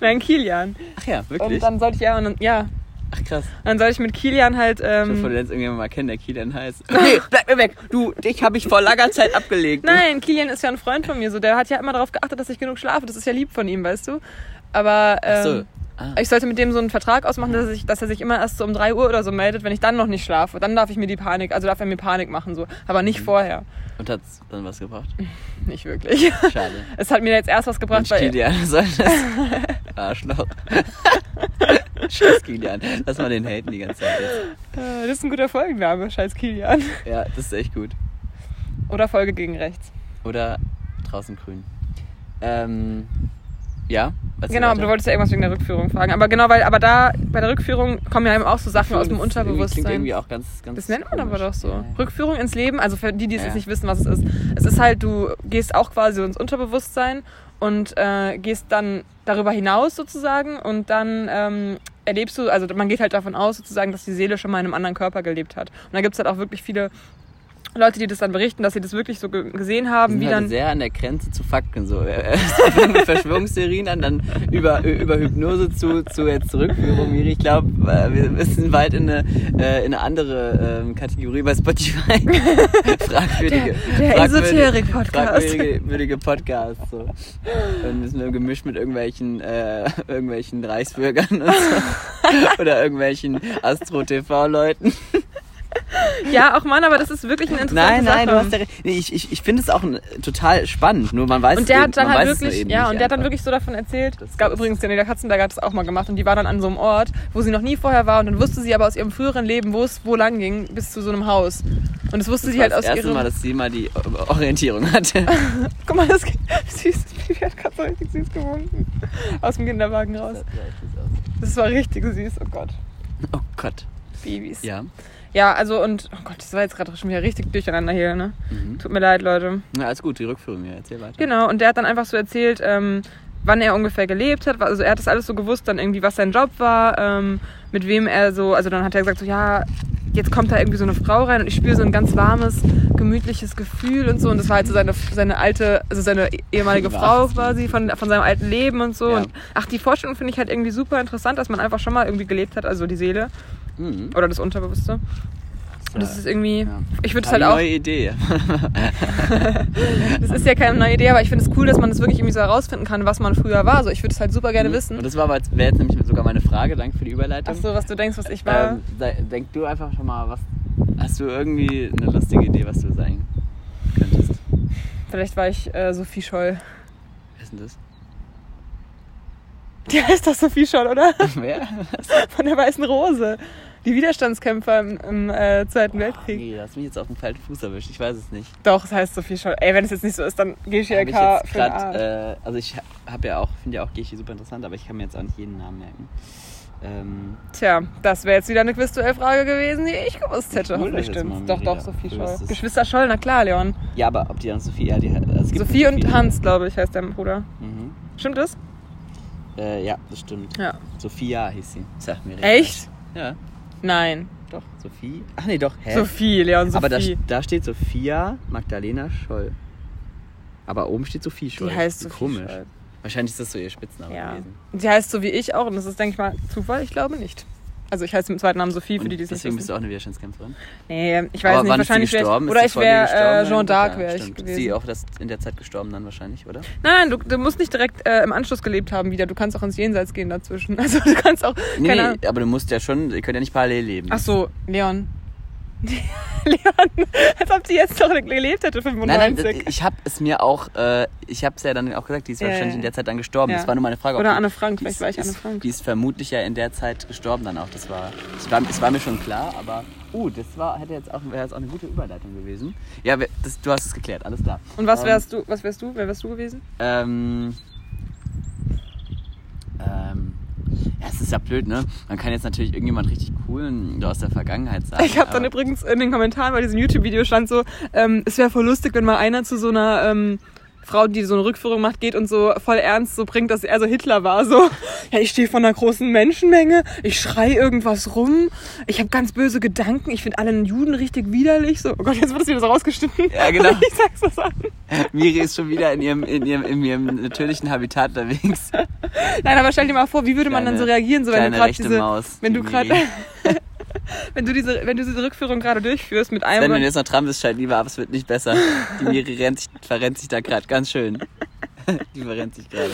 Nein, Kilian. Ach ja, Und wirklich? dann sollte ich ja, und dann, ja, Ach krass. dann sollte ich mit Kilian halt. Ich hoffe, du Ähm, irgendjemand mal kennen, der Kilian heißt. Nee, bleib mir weg. Du, dich habe ich vor langer Zeit abgelegt. nein, Kilian ist ja ein Freund von mir. So, der hat ja immer darauf geachtet, dass ich genug schlafe. Das ist ja lieb von ihm, weißt du. Aber ähm, Ach so. Ah. ich sollte mit dem so einen Vertrag ausmachen, dass er, sich, dass er sich immer erst so um 3 Uhr oder so meldet, wenn ich dann noch nicht schlafe. Dann darf ich mir die Panik, also darf er mir Panik machen, so. Aber Mhm. nicht vorher. Und hat's dann was gebracht? Nicht wirklich. Schade. Es hat mir jetzt erst was gebracht, weil. Kilian, soll das? Arschloch. Scheiß Kilian. Lass mal den haten die ganze Zeit jetzt. Äh, das ist ein guter Folgenname, scheiß Kilian. Ja, das ist echt gut. Oder Folge gegen rechts. Oder draußen grün. Ähm, ja? Genau, aber du wolltest ja irgendwas wegen der Rückführung fragen. Aber genau, weil, aber da, bei der Rückführung kommen ja eben auch so Sachen aus dem Das Klingt irgendwie auch ganz, ganz Das nennt man aber doch so. Ja. Rückführung ins Leben, also für die, die es Ja. jetzt nicht wissen, was es ist. Es ist halt, du gehst auch quasi ins Unterbewusstsein und äh, gehst dann darüber hinaus sozusagen und dann ähm, erlebst du, also man geht halt davon aus sozusagen, dass die Seele schon mal in einem anderen Körper gelebt hat. Und da gibt es halt auch wirklich viele Leute, die das dann berichten, dass sie das wirklich so ge- gesehen Wir haben, sind wie halt dann... sehr an der Grenze zu Fakten. So. Mit Verschwörungstheorien an, dann über, über Hypnose zu, zu jetzt Zurückführung. Miri, Ich glaube, wir sind weit in eine, äh, in eine andere ähm, Kategorie bei Spotify. fragwürdige, Der- der fragwürdige- Esoterik-Podcast. Fragwürdige Podcasts. So. Das ist nur gemischt mit irgendwelchen, äh, irgendwelchen Reichsbürgern so. Oder irgendwelchen Astro-TV-Leuten. Ja, auch Mann, aber das ist wirklich eine interessante Nein, nein, Sache. du hast ja recht. Nee, ich ich, ich finde es auch äh, total spannend, nur man weiß Und der hat dann halt wirklich, ja, und der hat dann wirklich so davon erzählt. Das es gab übrigens, Daniela Katzenberger hat das auch mal gemacht und die war dann an so einem Ort, wo sie noch nie vorher war und dann wusste sie aber aus ihrem früheren Leben, wo es wo lang ging, bis zu so einem Haus. Und das wusste das sie halt das aus erste ihrem. Mal, dass sie mal die Orientierung hatte. Guck mal, das süß, die hat gerade so richtig süß gewunken. Aus dem Kinderwagen raus. Das war richtig süß, oh Gott. Oh Gott. Babys. Ja. Ja, also und, oh Gott, das war jetzt gerade schon wieder richtig durcheinander hier, ne? Mhm. Tut mir leid, Leute. Ja, alles gut, die Rückführung mir. Erzähl weiter. Genau, und der hat dann einfach so erzählt, ähm, wann er ungefähr gelebt hat. Also er hat das alles so gewusst, dann irgendwie, was sein Job war, ähm, mit wem er so, also dann hat er gesagt, so ja, jetzt kommt da irgendwie so eine Frau rein und ich spüre so ein ganz warmes, gemütliches Gefühl und so. Und das war halt so seine, seine alte, also seine ehemalige Frau quasi von, von seinem alten Leben und so. Ja. Und ach, die Vorstellung finde ich halt irgendwie super interessant, dass man einfach schon mal irgendwie gelebt hat, also die Seele Mhm. oder das Unterbewusste. Und das ist irgendwie, Ja. ich würde es Eine halt auch, neue Idee. das ist ja keine neue Idee, aber ich finde es cool, dass man das wirklich irgendwie so herausfinden kann, was man früher war. So, ich würde es halt super gerne wissen. Und das war aber jetzt, wäre jetzt nämlich sogar meine Frage. Danke für die Überleitung. Ach so, was du denkst, was ich war. Ähm, denk du einfach schon mal, was. Hast du irgendwie eine lustige Idee, was du sein könntest? Vielleicht war ich äh, Sophie Scholl. Wer ist denn das? Die heißt doch Sophie Scholl, oder? Wer? Von der Weißen Rose. Die Widerstandskämpfer im, im äh, Zweiten Weltkrieg. Nee, du hast mich jetzt auf den falschen Fuß erwischt. Ich weiß es nicht. Doch, es heißt Sophie Scholl. Ey, wenn es jetzt nicht so ist, dann gehe ich hier Hab ich LK jetzt für grad, äh, also ich habe ja auch, finde ja auch Geschi super interessant, aber ich kann mir jetzt auch nicht jeden Namen merken. Ähm, Tja, das wäre jetzt wieder eine Quizduell-Frage gewesen, die ich gewusst hätte. Das mal, stimmt's. Doch, doch, Sophie Scholl. Geschwister Scholl, na klar, Leon. ja, aber ob die dann Sophie, ja, die, Sophie eine und Hans, glaube ich, heißt der Bruder. Mhm. Stimmt das? Äh, ja, das stimmt. Ja. Sophia hieß sie. Sag mir Echt? Ja, Nein. doch. Sophie. Ach nee, doch. Hä? Sophie, Leon, Sophie. Aber da, da steht Sophia Magdalena Scholl. Aber oben steht Sophie Scholl. die heißt Sophie Komisch. Scholl. Wahrscheinlich ist das so ihr Spitzname Ja. gewesen. Sie heißt so wie ich auch und das ist, denke ich mal, Zufall. Ich glaube nicht. Also ich heiße mit zweiten Namen Sophie, für Und die, die es nicht deswegen wissen. bist du auch eine Widerstandskämpferin. Nee, ich weiß Aber nicht, wahrscheinlich wäre ich, oder ich wäre äh, Jeanne d'Arc ja, wäre ich. Ist gewesen. sie auch das in der Zeit gestorben dann wahrscheinlich, oder? Nein, nein, du, du musst nicht direkt äh, im Anschluss gelebt haben wieder. Du kannst auch ins Jenseits gehen dazwischen. Also du kannst auch, Nee, nee, aber du musst ja schon, ihr könnt ja nicht parallel leben. Ach so, Leon. Leon, als ob sie jetzt noch gelebt hätte, Nein, 95. nein, ich habe es mir auch, äh, ich habe es ja dann auch gesagt, die ist Ja, wahrscheinlich ja. in der Zeit dann gestorben. Ja. Das war nur meine Frage. Oder die- Anne Frank, die vielleicht ist- war ich Anne ist, Frank. Die ist vermutlich ja in der Zeit gestorben dann auch. Das war, das war, das war mir schon klar, aber, uh, das war, hätte jetzt auch, wäre jetzt auch eine gute Überleitung gewesen. Ja, das, du hast es geklärt, alles klar. Und was Ähm, wärst du, was wärst du, wer wärst du gewesen? Ähm, ähm, ja, es ist ja blöd, ne? Man kann jetzt natürlich irgendjemand richtig coolen aus der Vergangenheit sagen. Ich habe dann übrigens in den Kommentaren bei diesem YouTube-Video stand so, ähm, es wäre voll lustig, wenn mal einer zu so einer ähm, Frau, die so eine Rückführung macht, geht und so voll ernst so bringt, dass er so Hitler war. So, ja, ich stehe vor einer großen Menschenmenge, ich schrei irgendwas rum, ich habe ganz böse Gedanken, ich finde alle Juden richtig widerlich. So, oh Gott, jetzt wird es wieder so rausgeschnitten. Ja, genau. Ich sag's das an. Miri ist schon wieder in ihrem, in ihrem, in ihrem natürlichen Habitat unterwegs. Nein, aber stell dir mal vor, wie würde man dann so Kleine- reagieren, so wenn du kleine gerade diese, Maus, wenn du gerade, wenn du diese, wenn du diese Rückführung gerade durchführst mit einem wenn du jetzt noch dran bist, schalt lieber ab, es wird nicht besser. Die Miri rennt sich, verrennt sich da gerade ganz schön. Die verrennt sich gerade.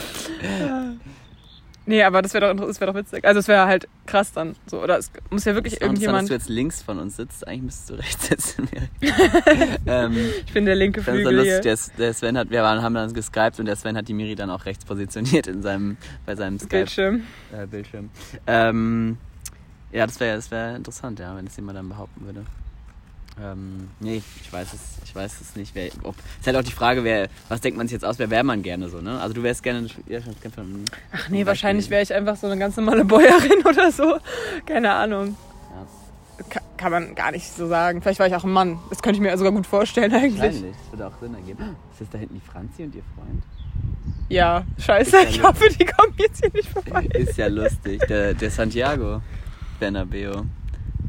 Nee, aber das wäre doch, das wär doch witzig. Also es wäre halt krass dann. So. Oder es muss ja wirklich dass irgendjemand. du jetzt links von uns sitzt, eigentlich müsstest du rechts sitzen. Ähm, Ich bin der linke Das ist dann Flügel lustig, der, der Sven hat, wir waren, haben dann geskypt und der Sven hat die Miri dann auch rechts positioniert in seinem, bei seinem Bildschirm. Skype-Bildschirm. Äh, Bildschirm. Ähm, ja, das wäre das wär interessant, ja, wenn es jemand dann behaupten würde. Ähm, nee, ich weiß es, ich weiß es nicht. Wer, ob, ist halt auch die Frage, wer, was denkt man sich jetzt aus, wer wäre man gerne so, ne? Also du wärst gerne Widerstandskämpferin. Ach nee, wahrscheinlich wäre ich einfach so eine ganz normale Bäuerin oder so. Keine Ahnung. Ja, Ka kann man gar nicht so sagen. Vielleicht war ich auch ein Mann. Das könnte ich mir sogar gut vorstellen eigentlich. wahrscheinlich. Das würde auch Sinn ergeben. Ist das da hinten die Franzi und ihr Freund? Ja, scheiße. Ja Ich hoffe, die kommen jetzt hier nicht vorbei. Ist ja lustig. Der, der Santiago Bernabeo.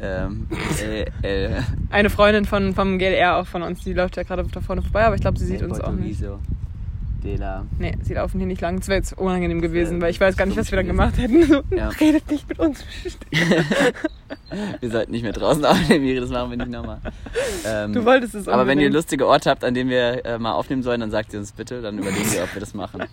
Ähm, äh, äh, Eine Freundin von, vom GLR auch von uns, die läuft ja gerade da vorne vorbei, aber ich glaube, sie sieht El uns auch nicht. De la. Nee, sie laufen hier nicht lang. Das wäre jetzt unangenehm gewesen, weil ich weiß gar nicht, was wir dann gemacht hätten. Ja. Redet nicht mit uns. Wir sollten nicht mehr draußen aufnehmen, Miri, das machen wir nicht nochmal. Ähm, Du wolltest es aber wenn ihr unbedingt. lustige Orte habt, an denen wir äh, mal aufnehmen sollen, dann sagt ihr uns bitte, dann überlegen wir, ob wir das machen.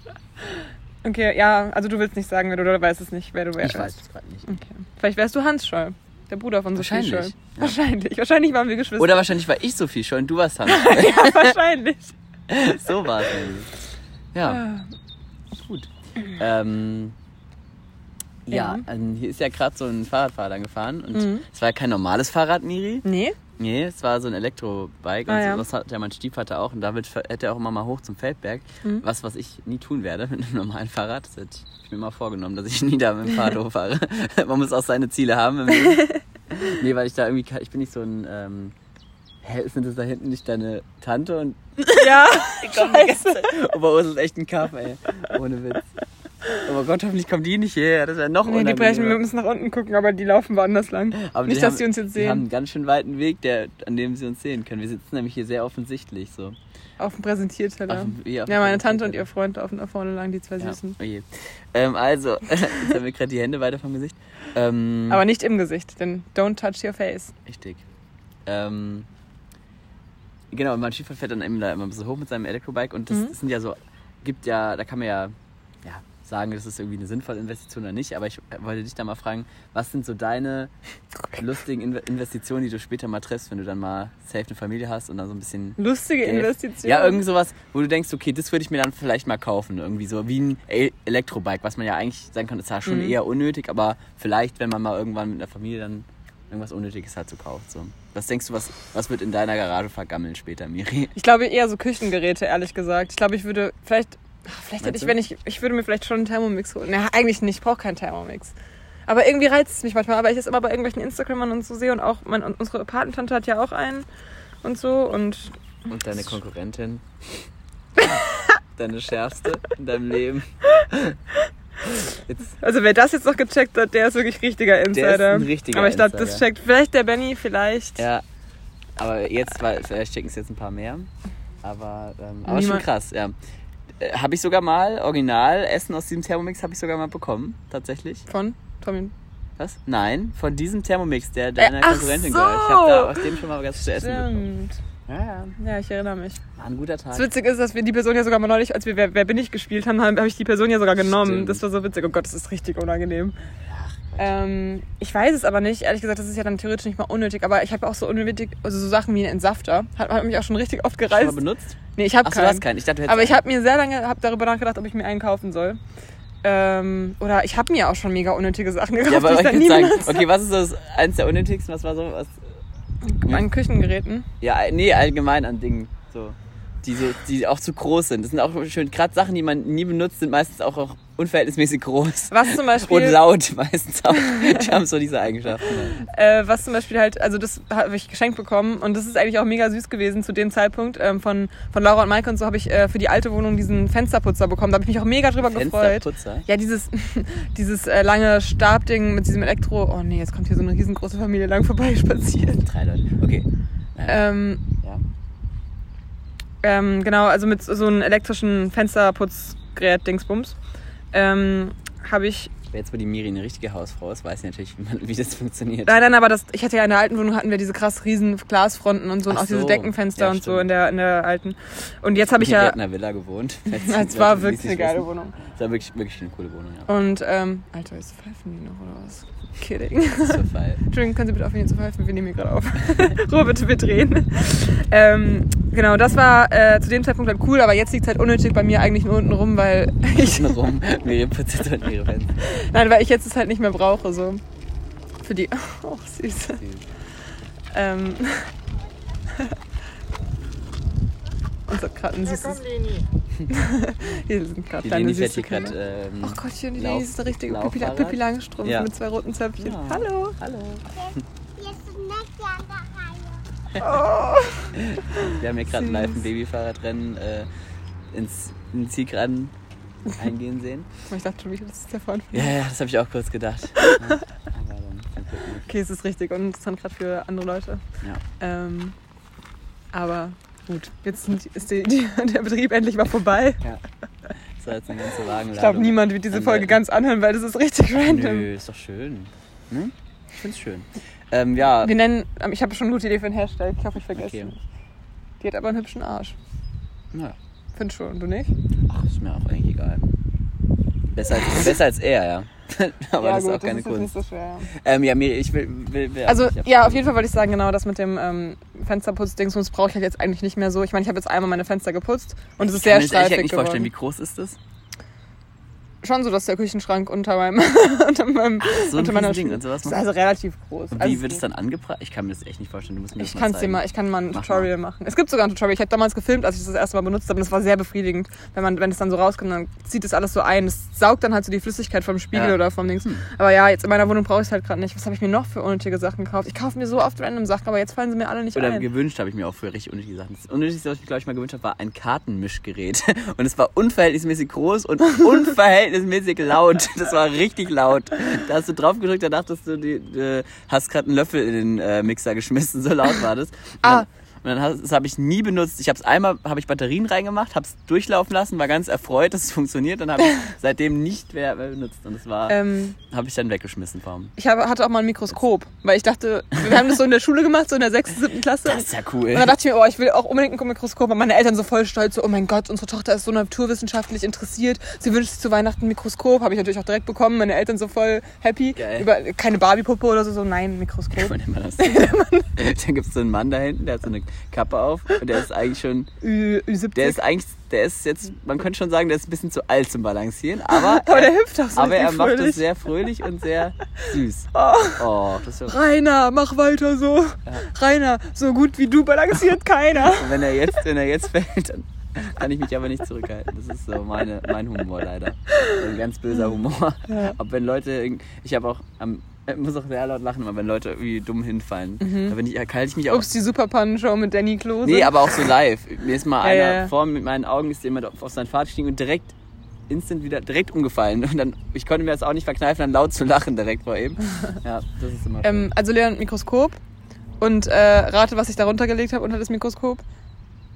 Okay, ja, also du willst nicht sagen, wer du oder weißt es nicht, wer du wärst. Ich weiß es gerade nicht. Okay. Vielleicht wärst du Hans Scholl, der Bruder von Sophie Wahrscheinlich, Scholl. ja. Wahrscheinlich. Wahrscheinlich waren wir Geschwister. Oder wahrscheinlich war ich Sophie schon und du warst Hans. ja, wahrscheinlich. so war es nämlich. Ja, gut. Ähm, ja, Ja. also hier ist ja gerade so ein Fahrradfahrer gefahren und Mhm. es war ja kein normales Fahrrad, Miri. Nee? Nee, es war so ein Elektrobike Ah, und ja. so, das hat ja mein Stiefvater auch und damit fährt- hätte er auch immer mal hoch zum Feldberg. Mhm. Was, was ich nie tun werde mit einem normalen Fahrrad. Das hätte ich mir mal vorgenommen, dass ich nie da mit dem Fahrrad hochfahre. Man muss auch seine Ziele haben. Nee, weil ich da irgendwie, ich bin nicht so ein, ähm, hä, sind das da hinten nicht deine Tante und Ja, kommt die ganze Zeit. Oberursel ist echt ein Kaff, ey. Ohne Witz. Oh Gott, hoffentlich kommen die nicht hierher. Das wäre noch nee, die brechen, wir müssen nach unten gucken, aber die laufen woanders lang. Aber nicht, dass haben, sie uns jetzt Die haben sehen. einen ganz schön weiten Weg, der, an dem sie uns sehen können. Wir sitzen nämlich hier sehr offensichtlich so. Auf dem Präsentierteller. Auf ja, auf ja, meine Tante und ihr Freund laufen da vorne lang, die zwei Ja, Süßen. oh je. Ähm, also, jetzt haben wir gerade die Hände weiter vom Gesicht. Ähm, Aber nicht im Gesicht, denn don't touch your face. Richtig. Ähm, genau, mein Skifahrer fährt dann eben da immer so hoch mit seinem Elektrobike und das, Mhm. das sind ja so, gibt ja, da kann man ja, ja sagen, das ist irgendwie eine sinnvolle Investition oder nicht, aber ich wollte dich da mal fragen, was sind so deine lustigen Inve- Investitionen, die du später mal triffst, wenn du dann mal safe eine Familie hast und dann so ein bisschen Lustige Geld- Investition. Ja, irgendwie sowas, wo du denkst, okay, das würde ich mir dann vielleicht mal kaufen. Irgendwie so wie ein E- Elektrobike, was man ja eigentlich sagen kann, ist ja schon Mhm. eher unnötig, aber vielleicht, wenn man mal irgendwann mit einer Familie dann irgendwas Unnötiges hat, so kauft. So. Was denkst du, was, was wird in deiner Garage vergammeln später, Miri? Ich glaube eher so Küchengeräte, ehrlich gesagt. Ich glaube, ich würde vielleicht, vielleicht hätte ich, wenn ich, ich würde mir vielleicht schon einen Thermomix holen. Na, eigentlich nicht, ich brauche keinen Thermomix. Aber irgendwie reizt es mich manchmal, aber ich das immer bei irgendwelchen Instagramern und so sehe und auch mein, und unsere Patentante hat ja auch einen und so und Und deine Konkurrentin? deine schärfste in deinem Leben? Jetzt, also wer das jetzt noch gecheckt hat, der ist wirklich richtiger Insider. ein richtiger aber ich glaube, das checkt vielleicht der Benny, vielleicht. ja, aber jetzt, weil vielleicht checken es jetzt ein paar mehr. Aber, ähm, aber schon krass, ja. Habe ich sogar mal, original, Essen aus diesem Thermomix habe ich sogar mal bekommen, tatsächlich. Von Tommy. Was? Nein, von diesem Thermomix, der deiner Äh, Konkurrentin so. gehört. Ich habe da aus dem schon mal was zu essen bekommen. Stimmt. Ja, ja. Ja, ich erinnere mich. War ein guter Tag. Das Witzige ist, dass wir die Person ja sogar mal neulich, als wir Wer, Wer bin ich gespielt haben, habe ich die Person ja sogar genommen. Stimmt. Das war so witzig. Oh Gott, das ist richtig unangenehm. Ähm, ich weiß es aber nicht. Ehrlich gesagt, das ist ja dann theoretisch nicht mal unnötig. Aber ich habe auch so unnötig, also so Sachen wie einen Entsafter. Hat, hat mich auch schon richtig oft Schon mal gereizt. benutzt? Nee, ich habe du hast keinen. keinen. Ich dachte, du Aber ich habe mir sehr lange hab darüber nachgedacht, ob ich mir einen kaufen soll. Ähm, oder ich habe mir auch schon mega unnötige Sachen gekauft, Ja, die aber ich ich dann würde sagen, okay, was ist das eins der unnötigsten? Was war so? Was, an Küchengeräten. ja, nee, allgemein an Dingen. So. Die, so, die auch zu groß sind. Das sind auch schön, gerade Sachen, die man nie benutzt, sind meistens auch, auch unverhältnismäßig groß. Was zum Beispiel. Und laut meistens auch. Die haben so diese Eigenschaften. Äh, was zum Beispiel halt, also das habe ich geschenkt bekommen und das ist eigentlich auch mega süß gewesen zu dem Zeitpunkt. Ähm, von, von Laura und Maike und so habe ich äh, für die alte Wohnung diesen Fensterputzer bekommen. Da habe ich mich auch mega drüber gefreut. Fensterputzer. Ja, dieses, dieses äh, lange Stabding mit diesem Elektro. Oh nee, jetzt kommt hier so eine riesengroße Familie lang vorbei spaziert. Drei Leute. Okay. Ähm, ja. ähm, genau, also mit so einem elektrischen Fensterputzgerät Dingsbums. Ähm, habe ich Jetzt, wo die Miri eine richtige Hausfrau ist, weiß sie natürlich, wie, man, wie das funktioniert. Nein, nein, aber das, ich hatte ja in der alten Wohnung hatten wir diese krass riesen Glasfronten und so und Ach auch diese so. Deckenfenster Ja, und so in der, in der alten. Und jetzt habe ich ja. hatten in einer Villa gewohnt. Es war wirklich eine geile Wohnung. Es war wirklich, wirklich eine coole Wohnung, ja. Und, ähm, Alter, jetzt pfeifen die noch oder was? Kidding. So. Entschuldigung, können Sie bitte aufhören zu pfeifen? Wir nehmen hier gerade auf. Ruhe bitte, wir drehen. Ähm, genau, das war äh, zu dem Zeitpunkt halt cool, aber jetzt liegt halt unnötig bei mir eigentlich nur unten rum, weil ich, Hinten rum, Miri putzt jetzt unten ihre Fenster. nein, weil ich jetzt es halt nicht mehr brauche, so. Für die, oh, süß. Ähm, uns hat gerade ein süßes, hier sind gerade Die kleine Leni süße hier gerade. Ähm, Gottchen, die Lauf- Leni ist eine richtige Pippi. Pippi Langstrumpf Ja. mit zwei roten Zöpfchen. Ja. Hallo. Hallo. Oh. Wir haben hier gerade live ein Babyfahrradrennen äh, ins, in den Zielgeraden eingehen sehen. Ich dachte schon, das ist der Freund. Ja, ja, das habe ich auch kurz gedacht. Ja. Okay, es ist richtig uninteressant gerade für andere Leute. Ja. Ähm, aber gut, jetzt ist die, die, der Betrieb endlich mal vorbei. Ja. Das war jetzt eine ganze Wagenladung. Ich glaube, niemand wird diese Folge ganz anhören, weil das ist richtig random. Nö, ist doch schön. Ne? Ich find's schön. Ähm, ja, Wir nennen, ähm, ich habe schon eine gute Idee für einen Hashtag. Ich hoffe, ich vergesse Okay. nicht. Die hat aber einen hübschen Arsch. na, Find schon, du nicht? ach, ist mir auch eigentlich egal. Besser als, besser als er, ja. Aber ja, das ist gut, auch keine das ist Kunst. nicht so schwer. Ähm, ja, Miri, ich will. will, will Also, ich ja, auf jeden Fall wollte ich sagen, genau das mit dem ähm, Fensterputz-Dings, das brauche ich halt jetzt eigentlich nicht mehr so. Ich meine, ich habe jetzt einmal meine Fenster geputzt und es ist Ich kann sehr mir das ehrlich gesagt streifig nicht vorstellen, wie groß ist das? Schon so, dass der Küchenschrank unter meinem, unter meinem, so unter meiner Riesending Schule- und sowas ist also relativ groß. Und Also wie wird es dann angebracht? Ich kann mir das echt nicht vorstellen. Du musst mir Ich kann mal es dir mal, ich kann mal ein Mach Tutorial machen. Es gibt sogar ein Tutorial. Ich habe damals gefilmt, als ich das das erste Mal benutzt habe. Und das war sehr befriedigend. Wenn man, wenn es dann so rauskommt, dann zieht es alles so ein. Es saugt dann halt so die Flüssigkeit vom Spiegel Ja. oder vom Dings. Aber ja, jetzt in meiner Wohnung brauche ich es halt gerade nicht. Was habe ich mir noch für unnötige Sachen gekauft? Ich kaufe mir so oft random Sachen, aber jetzt fallen sie mir alle nicht Oder ein. gewünscht habe ich mir auch früher richtig unnötige Sachen. Das Unnötigste, was ich mir, glaube ich, mal gewünscht habe, war ein Kartenmischgerät. Und es war unverhältnismäßig groß und unverhältnismäßig laut. Das war richtig laut. Da hast du drauf gedrückt, da dachtest du, die, äh, hast gerade einen Löffel in den äh, Mixer geschmissen. So laut war das. Ah. Dann, und dann hast- das habe ich nie benutzt. Ich habe es einmal, habe ich Batterien reingemacht, habe es durchlaufen lassen, war ganz erfreut, dass es funktioniert. Dann habe ich seitdem nicht mehr benutzt. Und das war, Ähm, habe ich dann weggeschmissen vom. ich habe, hatte auch mal ein Mikroskop, weil ich dachte, wir haben das so in der Schule gemacht, so in der 6., 7. Klasse. Das ist ja cool. Und dann dachte ich mir, oh, ich will auch unbedingt ein Mikroskop. Und meine Eltern so voll stolz, so, oh mein Gott, unsere Tochter ist so naturwissenschaftlich interessiert. Sie wünscht sich zu Weihnachten ein Mikroskop. Habe ich natürlich auch direkt bekommen. Meine Eltern so voll happy. Geil. Über keine Barbie-Puppe oder so, so, nein, Mikroskop. Wie nennt man das? da gibt es so einen Mann da hinten, der hat so eine Kappe auf und der ist eigentlich schon, Ü, Ü70. der ist eigentlich, der ist jetzt, man könnte schon sagen, der ist ein bisschen zu alt zum Balancieren, aber, aber der hüpft auch so aber er macht fröhlich. es sehr fröhlich und sehr süß. Oh, Oh, das. Rainer, mach weiter so. Rainer, so gut wie du balanciert keiner. Und wenn er jetzt, wenn er jetzt fällt, dann kann ich mich aber nicht zurückhalten. Das ist so meine, mein Humor leider. Ein ganz böser Humor. Ob wenn Leute, ich habe auch, am, ich muss auch sehr laut lachen, wenn Leute irgendwie dumm hinfallen, da bin ich, halte ich mich auch Ups, die Superpannen-Show mit Danny Klose. Nee, aber auch so live. Mir ist mal Ja, einer ja, ja. vor mit meinen Augen ist jemand auf auf sein Fahrrad gestiegen und direkt instant wieder direkt umgefallen und dann ich konnte mir das auch nicht verkneifen, dann laut zu lachen direkt vor ihm. Ja, das ist immer schön. ähm, also Leon Mikroskop. Und äh, rate, was ich da runtergelegt habe unter das Mikroskop.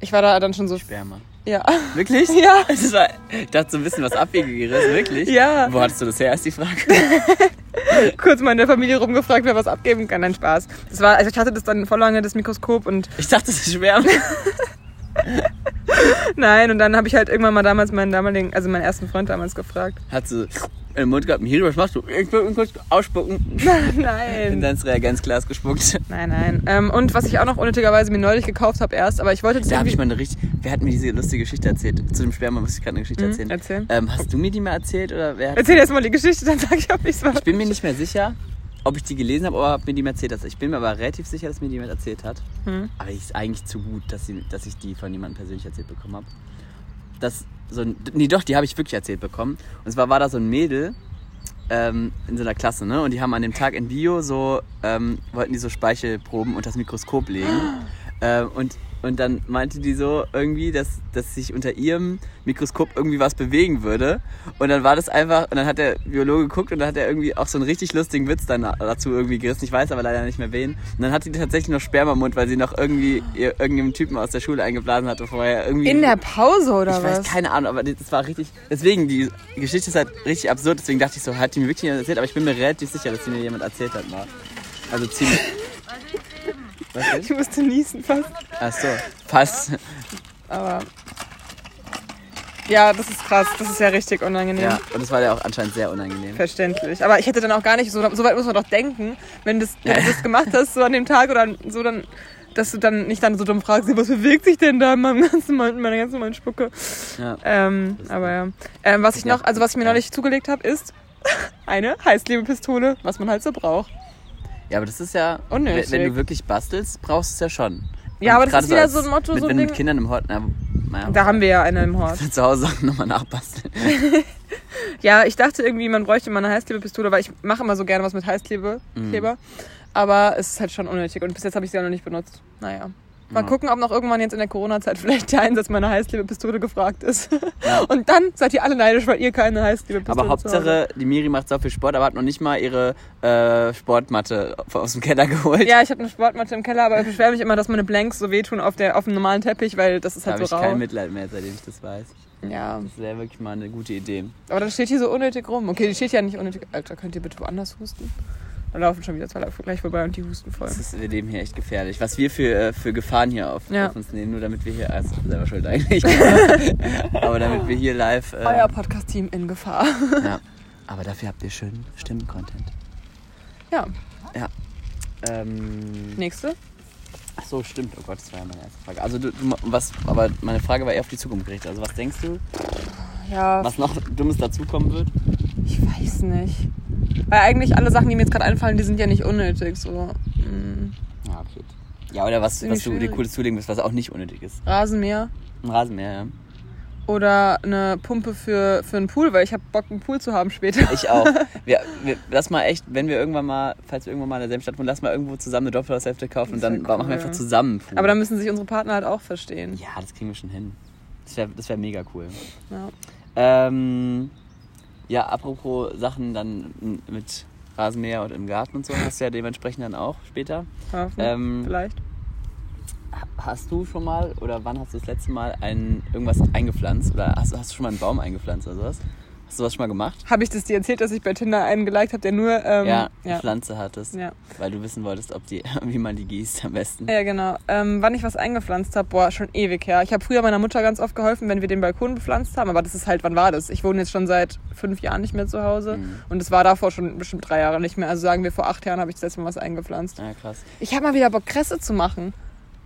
Ich war da dann schon so. Sperma. Ja. Wirklich? Ja. Das war, ich dachte so ein bisschen was abwegigeres, wirklich? Ja. Wo hattest du das her, ist die Frage. kurz mal in der Familie rumgefragt, wer was abgeben kann. Nein, Spaß. Das war, also ich hatte das dann voll lange, das Mikroskop und Ich dachte, das ist Sperma. nein, und dann habe ich halt irgendwann mal damals meinen damaligen, also meinen ersten Freund damals gefragt. Hat so in den Mund gehabt, Miri, was machst du? Ich will kurz ausspucken. In nein. dein Reagenzglas gespuckt. Nein, nein. Ähm, und was ich auch noch unnötigerweise mir neulich gekauft habe erst, aber ich wollte das Da habe ich mal eine richtig. Wer hat mir diese lustige Geschichte erzählt? Zu dem Sperma muss ich gerade eine Geschichte Mhm, erzählen. erzähl. Ähm, hast du mir die mal erzählt oder wer Erzähl erst mal die Geschichte, dann sag ich, ob ich's war. Ich bin mir nicht mehr sicher, ob ich die gelesen habe oder ob mir die erzählt hat. Ich bin mir aber relativ sicher, dass mir die jemand erzählt hat. Hm. Aber die ist eigentlich zu gut, dass, sie, dass ich die von jemandem persönlich erzählt bekommen habe. Das so ein, nee, doch, die habe ich wirklich erzählt bekommen. Und zwar war da so ein Mädel ähm, in so einer Klasse, ne? Und die haben an dem Tag in Bio so, ähm, wollten die so Speichelproben unter das Mikroskop legen. ähm, und, und dann meinte die so irgendwie, dass, dass sich unter ihrem Mikroskop irgendwie was bewegen würde. Und dann war das einfach, und dann hat der Biologe geguckt und dann hat er irgendwie auch so einen richtig lustigen Witz dann dazu irgendwie gerissen. Ich weiß aber leider nicht mehr wen. Und dann hat die tatsächlich noch Sperma im Mund, weil sie noch irgendwie ihr, irgendeinem Typen aus der Schule eingeblasen hatte vorher. Irgendwie In der Pause oder ich was? weiß keine Ahnung, aber das war richtig. Deswegen, die Geschichte ist halt richtig absurd. Deswegen dachte ich so, hat die mir wirklich jemand erzählt? Aber ich bin mir relativ sicher, dass die mir jemand erzählt hat mal. Also ziemlich. Was Ich musste niesen fast. Ach so, fast. Aber. Ja, das ist krass. Das ist ja richtig unangenehm. Ja, und das war ja auch anscheinend sehr unangenehm. Verständlich. Aber ich hätte dann auch gar nicht, so, so weit muss man doch denken, wenn, das, wenn du das gemacht hast, so an dem Tag oder so, dann, dass du dann nicht dann so dumm fragst, was bewegt sich denn da in meinem ganzen, in meiner ganzen normalen Spucke. Ja. Ähm, aber ja. Ähm, was ich noch, also was ich mir neulich zugelegt habe, ist eine Heißklebepistole, was man halt so braucht. Ja, aber das ist ja. Unnötig. Wenn, du wirklich bastelst, brauchst du es ja schon. Ja, Und aber das ist wieder als- so ein Motto, Mit, so ein wenn Ding- mit Kindern im Hort. Na, naja, Da haben wir ja eine im Horst. zu Hause nochmal nachbasteln. Ja, ich dachte irgendwie, man bräuchte mal eine Heißklebepistole, weil ich mache immer so gerne was mit Heißkleber. Mhm. Aber es ist halt schon unnötig und bis jetzt habe ich sie auch noch nicht benutzt. Naja. Mal Ja. gucken, ob noch irgendwann jetzt in der Corona-Zeit vielleicht der Einsatz meiner Heißklebepistole gefragt ist. Und dann seid ihr alle neidisch, weil ihr keine Heißklebepistole Aber zu Hause Hauptsache, die Miri macht so viel Sport, aber hat noch nicht mal ihre äh, Sportmatte aus dem Keller geholt. Ja, ich habe eine Sportmatte im Keller, aber ich beschwere mich immer, dass meine Blanks so wehtun auf, der, auf dem normalen Teppich, weil das ist da halt habe so ich rau. kein Mitleid mehr, seitdem ich das weiß. Ja, Das wäre wirklich mal eine gute Idee. aber das steht hier so unnötig rum. Okay, die steht ja nicht unnötig. Alter, könnt ihr bitte woanders husten? Da laufen schon wieder zwei Leute gleich vorbei und die husten voll. Das ist, wir leben hier echt gefährlich. Was wir für, äh, für Gefahren hier auf, Ja. auf uns nehmen, nur damit wir hier, also selber schuld eigentlich, aber damit wir hier live, äh, Euer Podcast-Team in Gefahr. ja. aber dafür habt ihr schön Stimmen-Content. Ja, Ähm, nächste. ach so, stimmt. Oh Gott, das war ja meine erste Frage. Also du, du, was, aber meine Frage war eher auf die Zukunft gerichtet. Also was denkst du? Ja, Was noch Dummes dazukommen wird? Ich weiß nicht. Weil eigentlich alle Sachen, die mir jetzt gerade einfallen, die sind ja nicht unnötig. So mm, Ja, okay. Ja, oder was, was du dir cooles zulegen willst, was auch nicht unnötig ist. Rasenmäher Ein Rasenmäher, ja. oder eine Pumpe für, für einen Pool, weil ich habe Bock, einen Pool zu haben später. Ich auch. Wir, wir, lass mal echt, wenn wir irgendwann mal, falls wir irgendwann mal in derselben Stadt wohnen, lass mal irgendwo zusammen eine Doppelhaushälfte kaufen und dann wär machen wir cool. einfach zusammen. Pool. Aber dann müssen sich unsere Partner halt auch verstehen. ja, das kriegen wir schon hin. Das wäre das wär mega cool. Ja. Ähm, ja, apropos Sachen dann mit Rasenmäher und im Garten und so, hast du ja dementsprechend dann auch später. Hoffen, Ähm, Vielleicht. Hast du schon mal oder wann hast du das letzte Mal ein, irgendwas eingepflanzt? Oder hast, hast du schon mal einen Baum eingepflanzt oder sowas? Hast du das schon mal gemacht? Habe ich das dir erzählt, dass ich bei Tinder einen geliked habe, der nur. Ähm, ja, eine ja. Pflanze hattest. Ja. Weil du wissen wolltest, ob die, wie man die gießt am besten. Ja, genau. Ähm, wann ich was eingepflanzt habe, boah, schon ewig her. Ich habe früher meiner Mutter ganz oft geholfen, wenn wir den Balkon bepflanzt haben, aber das ist halt, wann war das? Ich wohne jetzt schon seit fünf Jahren nicht mehr zu Hause Mhm. und es war davor schon bestimmt drei Jahre nicht mehr. Also sagen wir, vor acht Jahren habe ich das letzte Mal was eingepflanzt. Ja, krass. Ich habe mal wieder Bock, Kresse zu machen.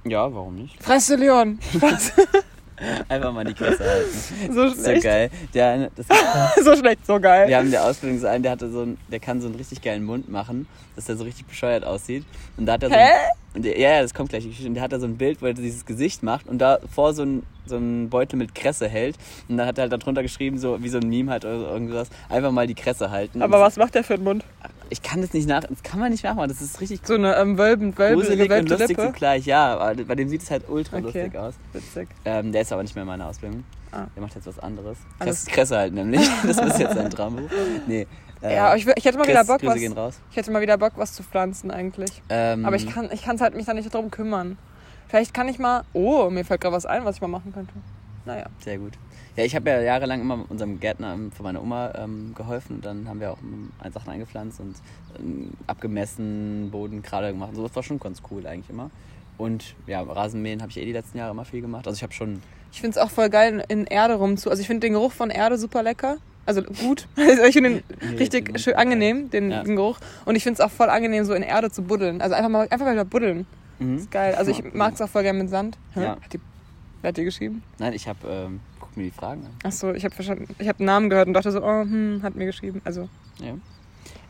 Ja, warum nicht? Fresse, Leon. Einfach mal die Klasse halten. so ist so schlecht. geil. Der, das, so schlecht, so geil. wir haben in der Ausbildung so einen, der hatte so einen, der kann so einen richtig geilen Mund machen, dass der so richtig bescheuert aussieht. Und da hat er so Hä? ein, der, ja, ja, das kommt gleich. die Geschichte. Und der hat da so ein Bild, wo er dieses Gesicht macht und da vor so ein, so ein Beutel mit Kresse hält. Und dann hat er halt darunter geschrieben, so wie so ein Meme halt oder irgendwas, einfach mal die Kresse halten. Aber was macht der für einen Mund? Ich kann das nicht nach, das kann man nicht nachmachen. Das ist richtig So eine ähm, wölben, wölbe, gruselig und gewölbte lustig Lippe? zugleich. Ja, aber bei dem sieht es halt ultra Okay. lustig aus. Witzig. Ähm, der ist aber nicht mehr in meiner Ausbildung. Ah. Der macht jetzt was anderes. Alles- Kresse, Kresse halt nämlich. Das ist jetzt sein Traumberuf. Nee. äh, Ja, aber ich, wür- ich hätte mal wieder Chris, Bock, Grüße was, gehen raus. ich hätte mal wieder Bock, was zu pflanzen eigentlich. Ähm, Aber ich kann ich kann's halt mich da nicht drum kümmern. Vielleicht kann ich mal. Oh, mir fällt gerade was ein, was ich mal machen könnte. Naja. Sehr gut. Ja, ich habe ja jahrelang immer unserem Gärtner ähm, von meiner Oma ähm, geholfen dann haben wir auch ähm, Sachen eingepflanzt und ähm, abgemessen, Boden gerade gemacht. So, das war schon ganz cool eigentlich immer. Und ja, Rasenmähen habe ich eh die letzten Jahre immer viel gemacht. Also ich habe schon, Ich finde es auch voll geil, in Erde rumzu. Also ich finde den Geruch von Erde super lecker. Also gut. Also ich finde den Nee, richtig schön angenehm, den, Ja. den Geruch. Und ich finde es auch voll angenehm, so in Erde zu buddeln. Also einfach mal, einfach mal wieder buddeln. mhm. Ist geil. Also ich mag es auch voll gerne mit Sand. Hä? Ja. Hat die, wer hat die geschrieben? nein, ich habe, ähm, guck mir die Fragen an. Achso, ich habe verstanden. Ich habe einen Namen gehört und dachte so, oh, hm, hat mir geschrieben. Also, Ja,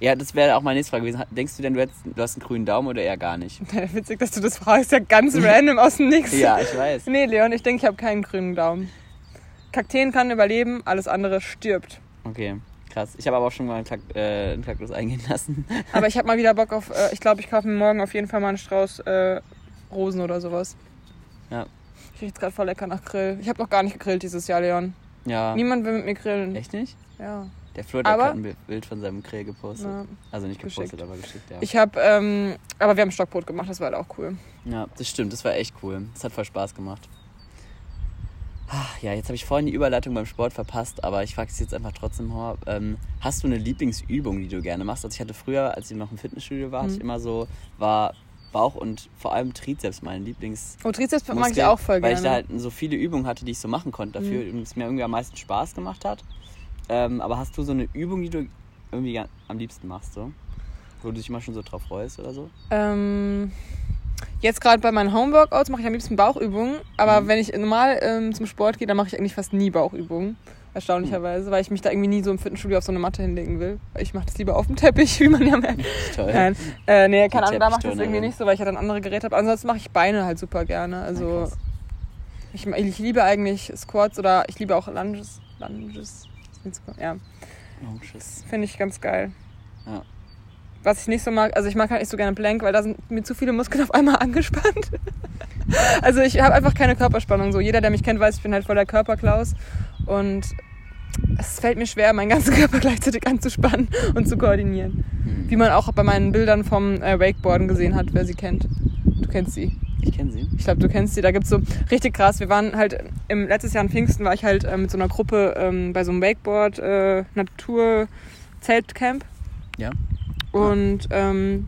ja das wäre auch meine nächste Frage gewesen. Denkst du denn, du, hättest, du hast einen grünen Daumen oder eher gar nicht? witzig, dass du das fragst. Ja, ganz random aus dem Nix. Ja, ich weiß. Nee, Leon, ich denke, ich habe keinen grünen Daumen. Kakteen kann überleben, alles andere stirbt. Okay, krass. Ich habe aber auch schon mal einen, Kak äh, einen Kaktus eingehen lassen. Aber ich habe mal wieder Bock auf, äh, ich glaube, ich kaufe mir morgen auf jeden Fall mal einen Strauß äh, Rosen oder sowas. Ja. Ich rieche gerade voll lecker nach Grill. Ich habe noch gar nicht gegrillt dieses Jahr, Leon. Ja. Niemand will mit mir grillen. Echt nicht? Ja. Der Flo hat gerade ein Bild von seinem Grill gepostet. Na, Also nicht gepostet, geschickt. aber geschickt, ja. ich habe, ähm, aber wir haben Stockbrot gemacht, das war halt auch cool. ja, das stimmt, das war echt cool. Das hat voll Spaß gemacht. Ah, Ja, jetzt habe ich vorhin die Überleitung beim Sport verpasst, aber ich frage es jetzt einfach trotzdem mal. Ähm, hast du eine Lieblingsübung, die du gerne machst? Also ich hatte früher, als ich noch im Fitnessstudio war, hatte ich Mhm. immer so, war Bauch und vor allem Trizeps mein Lieblings. Oh, Trizeps mag Muskel, ich auch voll Weil gerne. ich da halt so viele Übungen hatte, die ich so machen konnte dafür und es mir irgendwie am meisten Spaß gemacht hat. Ähm, aber hast du so eine Übung, die du irgendwie am liebsten machst, so? Wo du dich immer schon so drauf freust oder so? Ähm, jetzt gerade bei meinen Homeworkouts mache ich am liebsten Bauchübungen, aber Mhm. wenn ich normal ähm, zum Sport gehe, dann mache ich eigentlich fast nie Bauchübungen. Erstaunlicherweise, weil ich mich da irgendwie nie so im Fitnessstudio auf so eine Matte hinlegen will. Ich mache das lieber auf dem Teppich, wie man ja merkt. Toll. Nein, äh, nee, keine Ahnung, da mache ich das irgendwie nicht so, weil ich ja dann andere Geräte habe. Ansonsten mache ich Beine halt super gerne. Also ich, ich liebe eigentlich Squats oder ich liebe auch Lunges. Lunges. Ja, Oh, tschüss. finde ich ganz geil. Ja. Was ich nicht so mag, also ich mag halt nicht so gerne Plank, weil da sind mir zu viele Muskeln auf einmal angespannt. also ich habe einfach keine Körperspannung. So jeder, der mich kennt, weiß, ich bin halt voll der Körperklaus und es fällt mir schwer, meinen ganzen Körper gleichzeitig anzuspannen und zu koordinieren. Hm. Wie man auch bei meinen Bildern vom äh, Wakeboarden gesehen hat, wer sie kennt. Du kennst sie. Ich kenne sie. Ich glaube, du kennst sie. Da gibt's so richtig krass. Wir waren halt im letztes Jahr in Pfingsten war ich halt äh, mit so einer Gruppe ähm, bei so einem Wakeboard äh, Natur Zeltcamp Ja. Und ähm,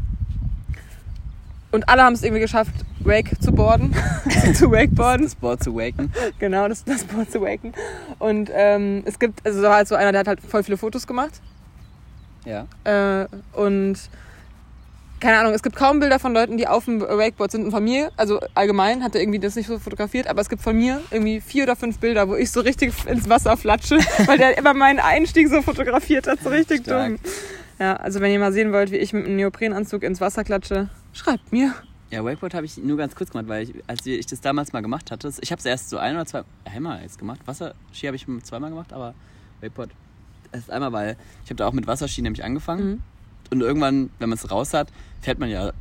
und alle haben es irgendwie geschafft, Wake zu boarden, zu wakeboarden. Das Board zu waken. Genau, das, das Board zu waken. Und ähm, es gibt also halt so einer, der hat halt voll viele Fotos gemacht. Ja. Äh, und keine Ahnung, es gibt kaum Bilder von Leuten, die auf dem Wakeboard sind. Und von mir, also allgemein, hat er irgendwie das nicht so fotografiert, aber es gibt von mir irgendwie vier oder fünf Bilder, wo ich so richtig ins Wasser flatsche, weil der immer meinen Einstieg so fotografiert hat, so richtig Stark. dumm. Ja, also wenn ihr mal sehen wollt, wie ich mit einem Neoprenanzug ins Wasser klatsche, schreibt mir. Ja, Wakeboard habe ich nur ganz kurz gemacht, weil ich, als ich das damals mal gemacht hatte, ich habe es erst so ein oder zwei, einmal jetzt gemacht. Wasserski habe ich zweimal gemacht, aber Wakeboard erst einmal, weil ich habe da auch mit Wasserski nämlich angefangen. Mhm. Und irgendwann, wenn man es raus hat, fährt man ja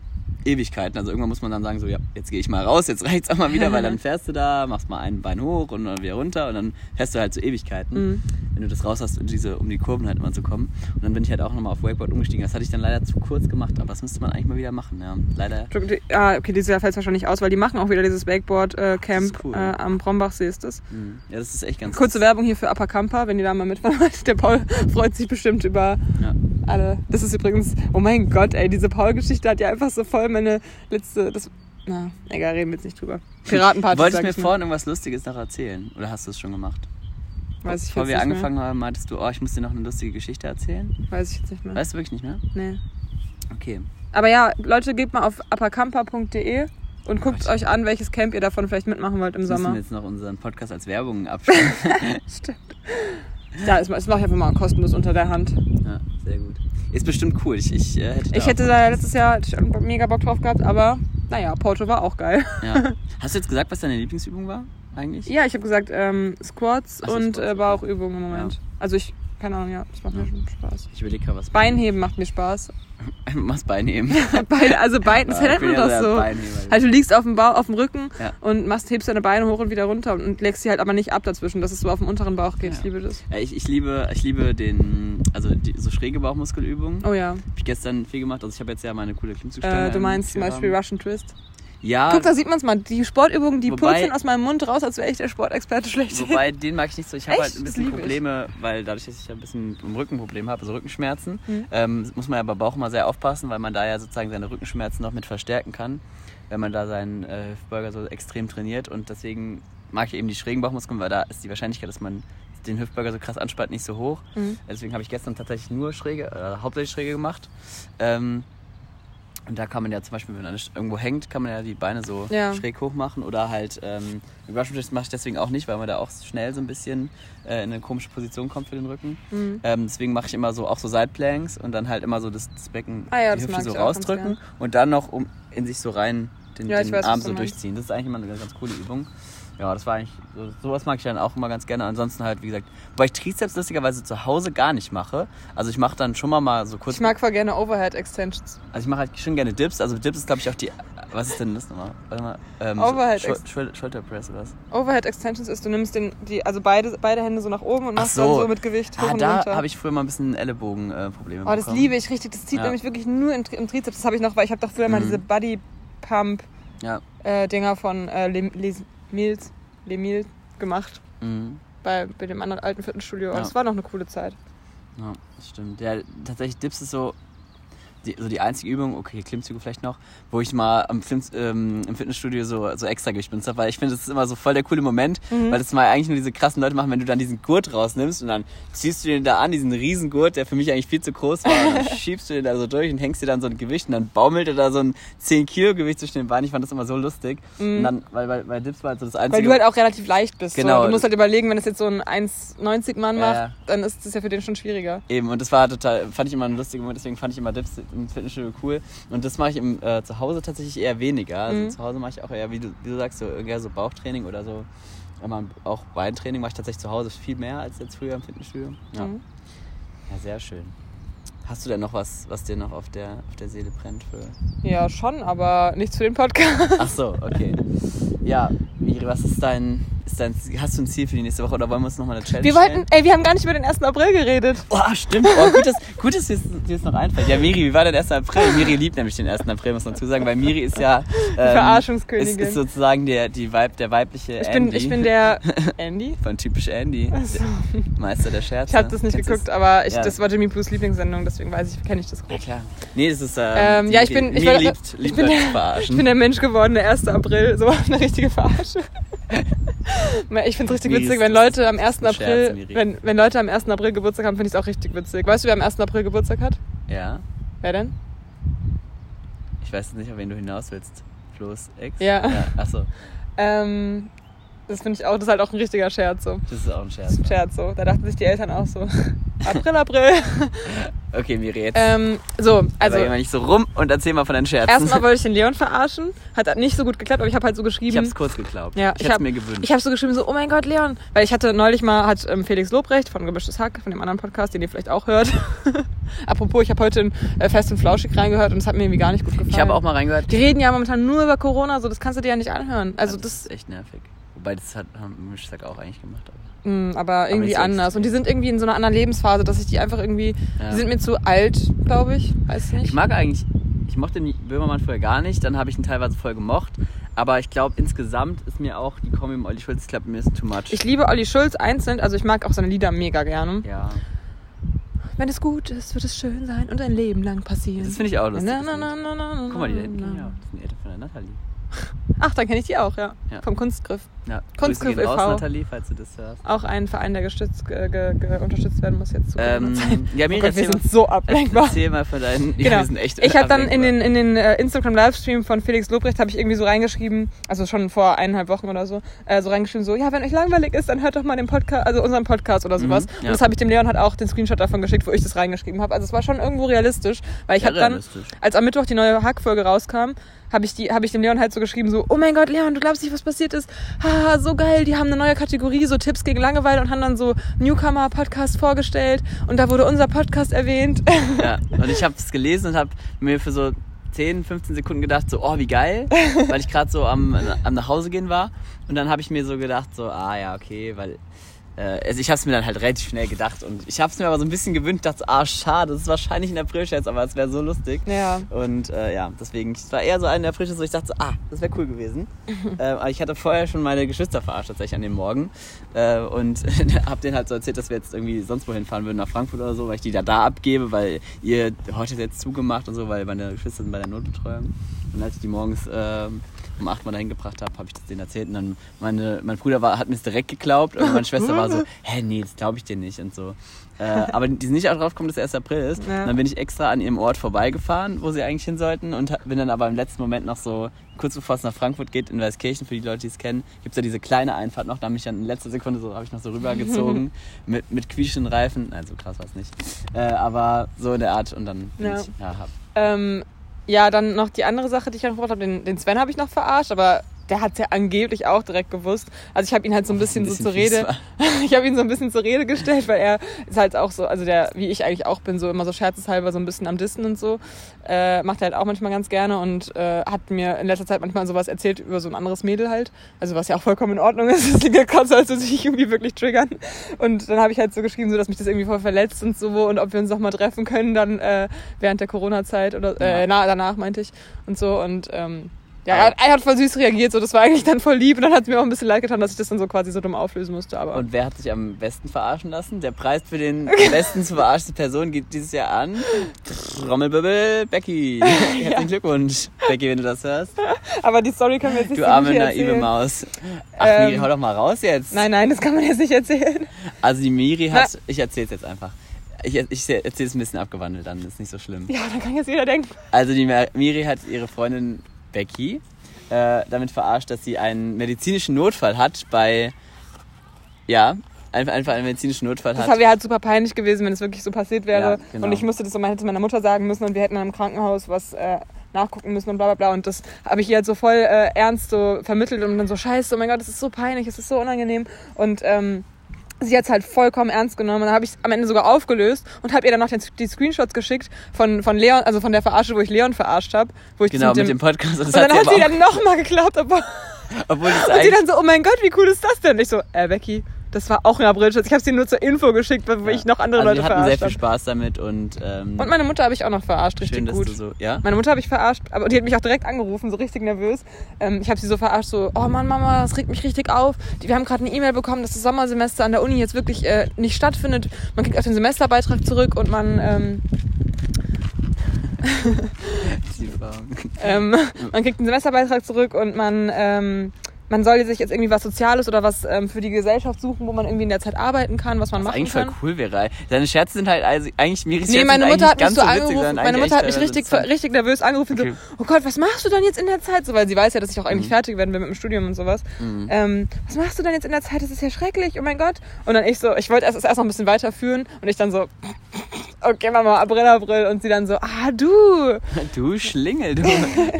Ewigkeiten. Also irgendwann muss man dann sagen, so, ja, jetzt gehe ich mal raus, jetzt reicht's auch mal wieder, weil dann fährst du da, machst mal ein Bein hoch und dann wieder runter und dann fährst du halt so Ewigkeiten, Mhm. wenn du das raus hast, um diese, um die Kurven halt immer zu kommen. Und dann bin ich halt auch nochmal auf Wakeboard umgestiegen. Das hatte ich dann leider zu kurz gemacht, aber das müsste man eigentlich mal wieder machen, ja. Leider. Ja, okay, dieses Jahr fällt es wahrscheinlich aus, weil die machen auch wieder dieses Wakeboard-Camp ist cool. äh, am Brombachsee ist das. Mhm. Ja, das ist echt ganz Kurze Werbung hier für Apakampa, wenn ihr da mal mitfahren wollt. Der Paul freut sich bestimmt über Ja. Alle. Das ist übrigens, oh mein Gott, ey, diese Paul-Geschichte hat ja einfach so voll meine letzte, das, na, egal, reden wir jetzt nicht drüber. Piratenparty, Wolltest sag du mir ich mal. vorhin irgendwas Lustiges noch erzählen? Oder hast du es schon gemacht? Weiß ich Bevor wir angefangen haben, meintest du, oh, ich muss dir noch eine lustige Geschichte erzählen. mehr. Weiß ich jetzt nicht mehr. Weißt du wirklich nicht mehr? Nee. Okay. Aber ja, Leute, geht mal auf apakampa.de und guckt Gott. euch an, welches Camp ihr davon vielleicht mitmachen wollt im müssen wir Sommer. jetzt noch unseren Podcast als Werbung abstellen. Stimmt. Ja, das das mache ich einfach mal kostenlos unter der Hand. ja, sehr gut. Ist bestimmt cool. Ich, ich äh, hätte da Ich hätte da letztes Jahr mega Bock drauf gehabt, aber naja, Porto war auch geil. Ja. Hast du jetzt gesagt, was deine Lieblingsübung war? Eigentlich? Ja, ich habe gesagt, ähm, Squats so, und Squats, äh. Bauchübungen im Moment. Also ich, keine Ahnung, ja, das macht mir Ja. schon Spaß. Ich überlege gerade, was. Beinheben macht mir Spaß. Mach's Bein heben. Bein, also Bein, das nennt man doch so. Halt, du liegst auf dem Bauch, auf dem Rücken Ja. und machst, hebst deine Beine hoch und wieder runter und legst sie halt aber nicht ab dazwischen, dass es so auf dem unteren Bauch geht. Ja. Ich liebe das. Ja, ich, ich liebe, ich liebe den, also die, so schräge Bauchmuskelübungen. Oh ja. Hab ich gestern viel gemacht. Also ich habe jetzt ja meine coole Klimmzugstange. Äh, du meinst zum Beispiel. Russian Twist. Ja, Guck, da sieht man es mal. Die Sportübungen, die Wobei- purzeln aus meinem Mund raus, als wäre ich der Sportexperte schlecht. Wobei, den mag ich nicht so. Ich habe halt ein bisschen. Probleme, weil dadurch, dass ich ein bisschen ein Rückenproblem habe, also Rückenschmerzen, Mhm. ähm, muss man ja bei Bauch immer sehr aufpassen, weil man da ja sozusagen seine Rückenschmerzen noch mit verstärken kann, wenn man da seinen äh, Hüftbeuger so extrem trainiert. Und deswegen mag ich eben die schrägen Bauchmuskeln, weil da ist die Wahrscheinlichkeit, dass man den Hüftbeuger so krass anspannt, nicht so hoch. Mhm. Deswegen habe ich gestern tatsächlich nur schräge, äh, hauptsächlich schräge gemacht. Ähm, und da kann man ja zum Beispiel, wenn man irgendwo hängt, kann man ja die Beine so Ja. schräg hoch machen. Oder halt, ähm, Russian Twist mache ich deswegen auch nicht, weil man da auch schnell so ein bisschen äh, in eine komische Position kommt für den Rücken. Mhm. Ähm, deswegen mache ich immer so auch so Sideplanks und dann halt immer so das, das Becken, Ah ja, die Hüfte so rausdrücken und dann noch um in sich so rein den, Ja, den weiß, Arm so durchziehen. Das ist eigentlich immer eine ganz, ganz coole Übung. Ja, das war eigentlich, so, sowas mag ich dann auch immer ganz gerne. Ansonsten halt, wie gesagt, wobei ich Trizeps lustigerweise zu Hause gar nicht mache. Also ich mache dann schon mal, mal so kurz, Ich mag voll gerne Overhead Extensions. also ich mache halt schon gerne Dips. Also Dips ist glaube ich auch die, was ist denn das nochmal? Warte mal. Ähm, Overhead so, Schul- Ex- Schul- Shoulder Press oder was? Overhead Extensions ist, du nimmst den, die, also beide, beide Hände so nach oben und Ach machst so. dann so mit Gewicht hoch Ah, und da runter. habe ich früher mal ein bisschen Ellenbogen-Probleme Oh, das liebe ich richtig. Das zieht Ja. nämlich wirklich nur im, im Trizeps. Das habe ich noch, weil ich habe doch früher mal Mhm. diese Body Pump Ja. äh, Dinger von äh, Les, Mills, Les Mills gemacht. Mhm. Bei, bei dem anderen alten Fitnessstudio. Ja. Das war noch eine coole Zeit. Ja, das stimmt. Ja, tatsächlich Dips ist so die, so die einzige Übung, okay, Klimmzüge vielleicht noch, wo ich mal am Film, ähm, im Fitnessstudio so, so extra Gewicht benutzt habe, weil ich finde, das ist immer so voll der coole Moment, Mhm. weil das mal eigentlich nur diese krassen Leute machen, wenn du dann diesen Gurt rausnimmst und dann ziehst du den da an, diesen riesen Gurt, der für mich eigentlich viel zu groß war, und dann schiebst du den da so durch und hängst dir dann so ein Gewicht und dann baumelt er da so ein 10 Kilo Gewicht zwischen den Beinen. Ich fand das immer so lustig. Und dann, weil, weil, weil Dips war halt so das einzige. Mhm. Weil du halt auch relativ leicht bist. Genau. So. Du musst halt überlegen, wenn es jetzt so ein 1,90 Mann Ja, macht, ja. dann ist das ja für den schon schwieriger. Eben, und das war total, fand ich immer ein lustiger Moment, deswegen fand ich immer Dips im Fitnessstudio cool. Und das mache ich im, äh, zu Hause tatsächlich eher weniger. Also Mhm. zu Hause mache ich auch eher, wie du, wie du sagst, so, eher so Bauchtraining oder so. Aber auch Beintraining mache ich tatsächlich zu Hause viel mehr als jetzt früher im Fitnessstudio. Ja, Mhm. ja sehr schön. Hast du denn noch was, was dir noch auf der, auf der Seele brennt für. Ja, schon, aber nichts für den Podcast. Ach so, okay. Ja, Miri, was ist dein, dein. Hast du ein Ziel für die nächste Woche oder wollen wir uns nochmal eine Challenge Wir stellen? wollten, ey, wir haben gar nicht über den 1. April geredet. Oh, stimmt. Oh, gut, dass, gut, dass dir es- noch einfällt. Ja, Miri, wie war denn 1. April? Miri liebt nämlich den 1. April, muss man dazu sagen, weil Miri ist ja. Ähm, Verarschungskönigin. Ist, ist sozusagen der, die Weib, der weibliche Ich bin, Andy. ich bin der Andy. Von typisch Andy. Meister der Scherze. Ich habe das nicht Kennst geguckt, du's? aber ich, Ja. das war Jimmy Blues Lieblingssendung, deswegen weiß ich, kenne ich das Ja, grob. klar. Nee, das ist. Ähm, Ähm, ja, ich bin- ich war- liebt, ich liebt bin Leute der-. Ich bin der Mensch geworden, der 1. April, so eine richtige Verarsche. Ich finde es richtig witzig, wenn Leute am 1. ein Scherz, April, wenn, wenn Leute am 1. April Geburtstag haben, finde ich es auch richtig witzig. Weißt du, wer am 1. April Geburtstag hat? ja. Wer denn? Ich weiß jetzt nicht, auf wen du hinaus willst. Flo's Ex? Ja. ja achso, Ähm, das finde ich auch, das ist halt auch ein richtiger Scherz so. das ist auch ein Das Scherz. ist ein Scherz so. Da dachten sich die Eltern auch so. April, April. Okay, Miri, jetzt ähm, so, also, geh mal nicht so rum und erzähl mal von deinen Scherzen. erstmal wollte ich den Leon verarschen. Hat nicht so gut geklappt, aber ich habe halt so geschrieben. ich hab's kurz geglaubt. Ja, ich ich hab's hab- mir gewünscht. Ich habe so geschrieben, so, oh mein Gott, Leon. Weil ich hatte neulich mal, hat ähm, Felix Lobrecht von Gemischtes Hack, von dem anderen Podcast, den ihr vielleicht auch hört. Apropos, ich habe heute in äh, Fest und Flauschig reingehört und es hat mir irgendwie gar nicht gut gefallen. ich habe auch mal reingehört. Die reden ja momentan nur über Corona, so das kannst du dir ja nicht anhören. Also das das, ist echt nervig. Wobei, das hat haben Mischsack auch eigentlich gemacht. Aber. mh, aber irgendwie so anders. Und die sind irgendwie in so einer anderen Lebensphase, dass ich die einfach irgendwie, Ja. die sind mir zu alt, glaube ich. Weiß nicht. Ich mag eigentlich, ich mochte den Böhmermann früher gar nicht, dann habe ich ihn teilweise voll gemocht. Aber ich glaube, insgesamt ist mir auch die Kombi mit Olli Schulz, ich glaube, mir ist too much. Ich liebe Olli Schulz einzeln, also ich mag auch seine Lieder mega gerne. ja, Wenn es gut ist, wird es schön sein und ein Leben lang passieren. das finde ich auch lustig. Na, na, na, na, na, na, Guck mal, die da hinten ja. Das sind die Eltern von der Nathalie. Ach, dann kenne ich die auch, ja. Ja. Vom Kunstgriff. Ja, Kunstgriff raus, e.V.. Nathalie, falls du das hörst. Auch ein Verein, der gestützt, ge, ge, ge, unterstützt werden muss jetzt zu Ähm, ja, oh Gott, wir sind so ablenkbar. erzähl mal von deinen. Ja, Genau. wir sind echt Ich habe dann in den, in den äh, Instagram-Livestream von Felix Lobrecht habe ich irgendwie so reingeschrieben, also schon vor eineinhalb Wochen oder so, äh, so reingeschrieben, so, ja, wenn euch langweilig ist, dann hört doch mal den Podcast, also unseren Podcast oder sowas. Mhm, ja. Und das habe ich dem Leon halt auch den Screenshot davon geschickt, wo ich das reingeschrieben habe. Also es war schon irgendwo realistisch, weil ich Ja, habe dann, realistisch. als am Mittwoch die neue Hack-Folge rauskam, habe ich, hab ich dem Leon halt so geschrieben, so, oh mein Gott, Leon, du glaubst nicht, was passiert ist. Haha, so geil, die haben eine neue Kategorie, so Tipps gegen Langeweile und haben dann so Newcomer-Podcast vorgestellt und da wurde unser Podcast erwähnt. Ja, und ich habe es gelesen und habe mir für so 10, 15 Sekunden gedacht, so, oh, wie geil, weil ich gerade so am, am Nachhausegehen war. Und dann habe ich mir so gedacht, so, ah ja, okay, weil. Äh, also ich habe es mir dann halt relativ schnell gedacht und ich habe es mir aber so ein bisschen gewünscht, dachte, ah, schade, das ist wahrscheinlich ein April-Scherz, aber es wäre so lustig. ja. Und äh, ja, deswegen, es war eher so ein April-Scherz, wo ich dachte, ah, das wäre cool gewesen. ähm, aber ich hatte vorher schon meine Geschwister verarscht, tatsächlich an dem Morgen. Äh, und habe denen halt so erzählt, dass wir jetzt irgendwie sonst wohin fahren würden, nach Frankfurt oder so, weil ich die da da abgebe, weil ihr heute ist jetzt zugemacht und so, weil meine Geschwister sind bei der Notbetreuung. Und als ich die morgens ähm, um 8 Mal dahin gebracht habe, habe ich das denen erzählt. Und dann meine, mein Bruder war, hat mir es direkt geglaubt und meine Schwester war so, hä, nee, das glaube ich dir nicht und so. Äh, aber die sind nicht auch drauf gekommen, dass der 1. April ist. Ja. Dann bin ich extra an ihrem Ort vorbeigefahren, wo sie eigentlich hin sollten und bin dann aber im letzten Moment noch so, kurz bevor es nach Frankfurt geht, in Weißkirchen, für die Leute, die es kennen, gibt es ja diese kleine Einfahrt noch, da habe ich dann in letzter Sekunde so, habe ich noch so rübergezogen mit, mit quietschenden Reifen. Also krass war es nicht. Äh, aber so in der Art und dann bin Ja. ich, ja, hab, Ähm, ja, dann noch die andere Sache, die ich angebracht habe, den, den Sven habe ich noch verarscht, aber der hat es ja angeblich auch direkt gewusst. Also ich habe ihn halt so ein bisschen, so zur Rede, ich habe ihn so ein bisschen zur Rede gestellt, weil er ist halt auch so, also der, wie ich eigentlich auch bin, so immer so scherzeshalber so ein bisschen am Dissen und so. Äh, macht er halt auch manchmal ganz gerne und äh, hat mir in letzter Zeit manchmal sowas erzählt über so ein anderes Mädel halt. Also was ja auch vollkommen in Ordnung ist. Das klingt ja gerade so, als würde ich irgendwie wirklich triggern. Und dann habe ich halt so geschrieben, so dass mich das irgendwie voll verletzt und so und ob wir uns noch mal treffen können dann äh, während der Corona-Zeit oder äh, na, danach meinte ich und so und ähm, ja, er hat, er hat voll süß reagiert, so das war eigentlich dann voll lieb und dann hat es mir auch ein bisschen leid getan, dass ich das dann so quasi so dumm auflösen musste, aber Und wer hat sich am besten verarschen lassen? Der Preis für den besten zu verarschende Person geht dieses Jahr an. Trommelbibbel, Becky. Herzlichen Glückwunsch, Becky, wenn du das hörst. aber die Story können wir jetzt nicht Du arme, hier naive erzählen. Maus. Ach, Ähm, Miri, hau doch mal raus jetzt. Nein, nein, das kann man jetzt nicht erzählen. Also die Miri hat, ich erzähl's jetzt einfach. Ich, ich erzähle es ein bisschen abgewandelt, dann ist nicht so schlimm. Ja, dann kann jetzt jeder denken. Also die Miri hat ihre Freundin Becky äh, damit verarscht, dass sie einen medizinischen Notfall hat bei, ja, einfach, einfach einen medizinischen Notfall Das hat. wäre halt super peinlich gewesen, wenn es wirklich so passiert wäre. Ja, genau. Und ich musste das so hätte meiner Mutter sagen müssen und wir hätten dann im Krankenhaus was äh, nachgucken müssen und bla bla bla. Und das habe ich ihr halt so voll äh, ernst so vermittelt und dann so, scheiße, oh mein Gott, das ist so peinlich, es ist so unangenehm. Und ähm, sie hat es halt vollkommen ernst genommen. Und dann habe ich es am Ende sogar aufgelöst und habe ihr dann noch den, die Screenshots geschickt von, von Leon, also von der Verarsche, wo ich Leon verarscht habe. Wo ich das Genau, mit dem Podcast. Und, und dann hat sie dann nochmal auch, obwohl das und sie dann so, oh mein Gott, wie cool ist das denn? Ich so, äh, Becky, das war auch ein Aprilscherz. Ich habe sie nur zur Info geschickt, wo ich noch andere also Leute wir hatten sehr verarscht viel habe. Spaß damit und, ähm, Und meine Mutter habe ich auch noch verarscht, richtig schön, dass gut. du so, ja? Meine Mutter habe ich verarscht, aber die hat mich auch direkt angerufen, so richtig nervös. Ähm, ich habe sie so verarscht, so, oh Mann, Mama, das regt mich richtig auf. Die- Wir haben gerade eine E-Mail bekommen, dass das Sommersemester an der Uni jetzt wirklich äh, nicht stattfindet. Man kriegt auch den Semesterbeitrag zurück und man, ähm, ähm, man kriegt den Semesterbeitrag zurück und man, ähm, man soll sich jetzt irgendwie was Soziales oder was ähm, für die Gesellschaft suchen, wo man irgendwie in der Zeit arbeiten kann, was man Was machen eigentlich kann. voll cool wäre. Seine Scherze sind halt also eigentlich Miris Nee, meine Mutter hat eigentlich mich so witzig, angerufen. Meine eigentlich Mutter hat mich richtig, richtig nervös angerufen. Okay. So, oh Gott, was machst du denn jetzt in der Zeit? So, weil sie weiß ja, dass ich auch eigentlich Mhm. fertig werden will mit dem Studium und sowas. Ähm, was machst du denn jetzt in der Zeit? Das ist ja schrecklich. Oh mein Gott. Und dann ich so, ich wollte erst, es erst noch ein bisschen weiterführen und ich dann so, okay, Mama, April, April. Und sie dann so, ah, du. Du Schlingel, du.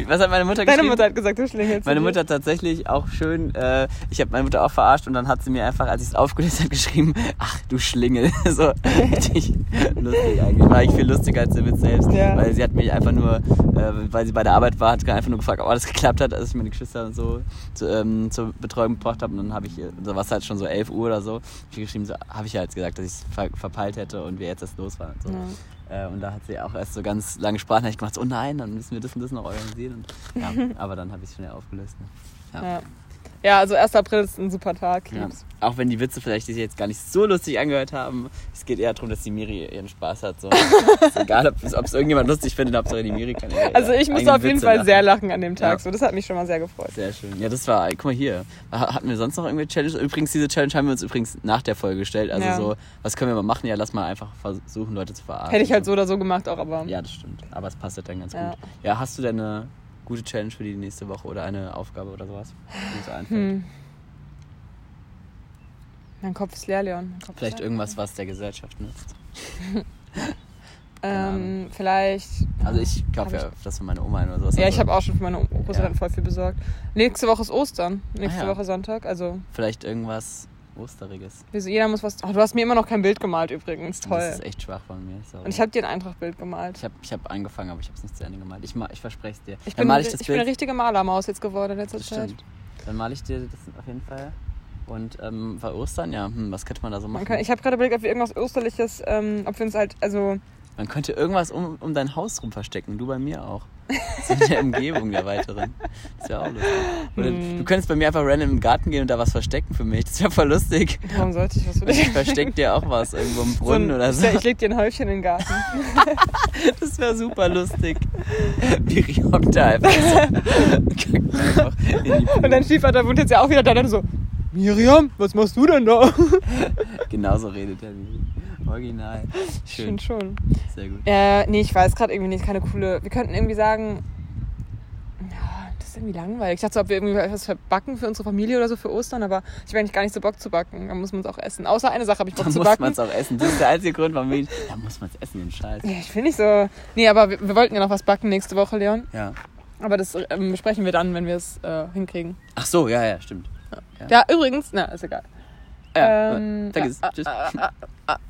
Was hat meine Mutter Deine geschrieben? Mutter hat gesagt, du schlingelst. Meine Mutter hat tatsächlich auch schön, äh, ich habe meine Mutter auch verarscht und dann hat sie mir einfach, als ich es aufgelöst habe, geschrieben, ach du Schlingel. so richtig lustig eigentlich. War eigentlich viel lustiger als der Witz selbst. Ja. Weil sie hat mich einfach nur, äh, weil sie bei der Arbeit war, hat einfach nur gefragt, ob alles geklappt hat, als ich meine Geschwister und so zu, ähm, zur Betreuung gebracht habe. Und dann habe ich, ihr- so was halt schon so 11 Uhr oder so, hab ich geschrieben, so, habe ich ja jetzt gesagt, dass ich es ver verpeilt hätte und wir jetzt erst los waren. Und, so. Äh, und da hat sie auch erst so ganz lange Sprachnachricht gemacht, so, oh nein, dann müssen wir das und das noch organisieren. Und, ja, aber dann habe ich es schnell aufgelöst. Ne? Ja. Ja. also 1. April ist ein super Tag. Ja. Auch wenn die Witze vielleicht sich jetzt gar nicht so lustig angehört haben, es geht eher darum, dass die Miri ihren Spaß hat. So. ist egal, ob es ob irgendjemand lustig findet, Hauptsache die Miri kann. Also ich musste auf jeden Witze Fall lachen. sehr lachen an dem Tag. Ja. So, das hat mich schon mal sehr gefreut. Sehr schön. Ja, das war, guck mal hier. Ha- Hatten wir sonst noch irgendwelche Challenge? Übrigens, diese Challenge haben wir uns übrigens nach der Folge gestellt. Also Ja. so, was können wir mal machen? Ja, lass mal einfach versuchen, Leute zu verarschen. Hätte ich halt so oder so gemacht auch, aber Ja, das stimmt. Aber es passt halt dann ganz gut. Ja, hast du denn eine gute Challenge für die nächste Woche oder eine Aufgabe oder sowas? Die so einfällt? Hm. mein Kopf ist leer, Leon. Vielleicht leer. irgendwas, was der Gesellschaft nützt. Ähm, vielleicht. Also ich glaube Hab ja, das von meiner Oma ein oder sowas. Ja, Also ich habe auch schon für meine Großeltern Ja. voll viel besorgt. Nächste Woche ist Ostern. Nächste Ah, ja. Woche Sonntag. Also Vielleicht irgendwas Osteriges. wieso- jeder muss was. Oh, du hast mir immer noch kein Bild gemalt übrigens. Toll. Das ist echt schwach von mir. Sorry. Und ich habe dir ein Eintrachtbild gemalt. ich habe ich hab angefangen, aber ich habe es nicht zu Ende gemalt. Ich, ich verspreche es dir. Ich Dann bin, ich das ich bin eine richtige Malermaus jetzt geworden in letzter das Zeit. stimmt. Dann male ich dir das auf jeden Fall. Und ähm, bei Ostern, ja, hm, was könnte man da so machen? kann, ich habe gerade überlegt, ob wir irgendwas Österliches, ähm, ob wir uns halt, also Man könnte irgendwas um, um dein Haus rum verstecken, du bei mir auch. So in der Umgebung der weiteren. Das wäre auch lustig. Oder Hm. du könntest bei mir einfach random im Garten gehen und da was verstecken für mich. Das wäre voll lustig. warum sollte ich was für Und ich dich? versteck dir auch was irgendwo im Brunnen ein- oder so. Ich leg dir ein Häufchen in den Garten. Das wäre super lustig. Miri hockt da einfach so. und einfach Und dein Stiefvater wohnt jetzt ja auch wieder da, dann so, Miriam, was machst du denn da? Genauso redet der Miri. Original. Ich Schön. finde schon. Sehr gut. Äh, nee, ich weiß gerade irgendwie nicht, keine coole. Wir könnten irgendwie sagen, ja, das ist irgendwie langweilig. Ich dachte so, ob wir irgendwie etwas verbacken für unsere Familie oder so für Ostern, aber ich habe eigentlich gar nicht so Bock zu backen. Da muss man es auch essen. Außer eine Sache habe ich Da Bock zu muss man backen. es auch essen. Das ist der einzige Grund, warum wir. Da muss man es essen, den Scheiß. Ja, ich finde nicht so. Nee, aber wir, wir wollten ja noch was backen nächste Woche, Leon. Ja. Aber das ähm, besprechen wir dann, wenn wir es äh, hinkriegen. Ach so, ja, ja, stimmt. Ja, übrigens, na, ist egal. Ja, Ähm, vergiss. ah, Tschüss.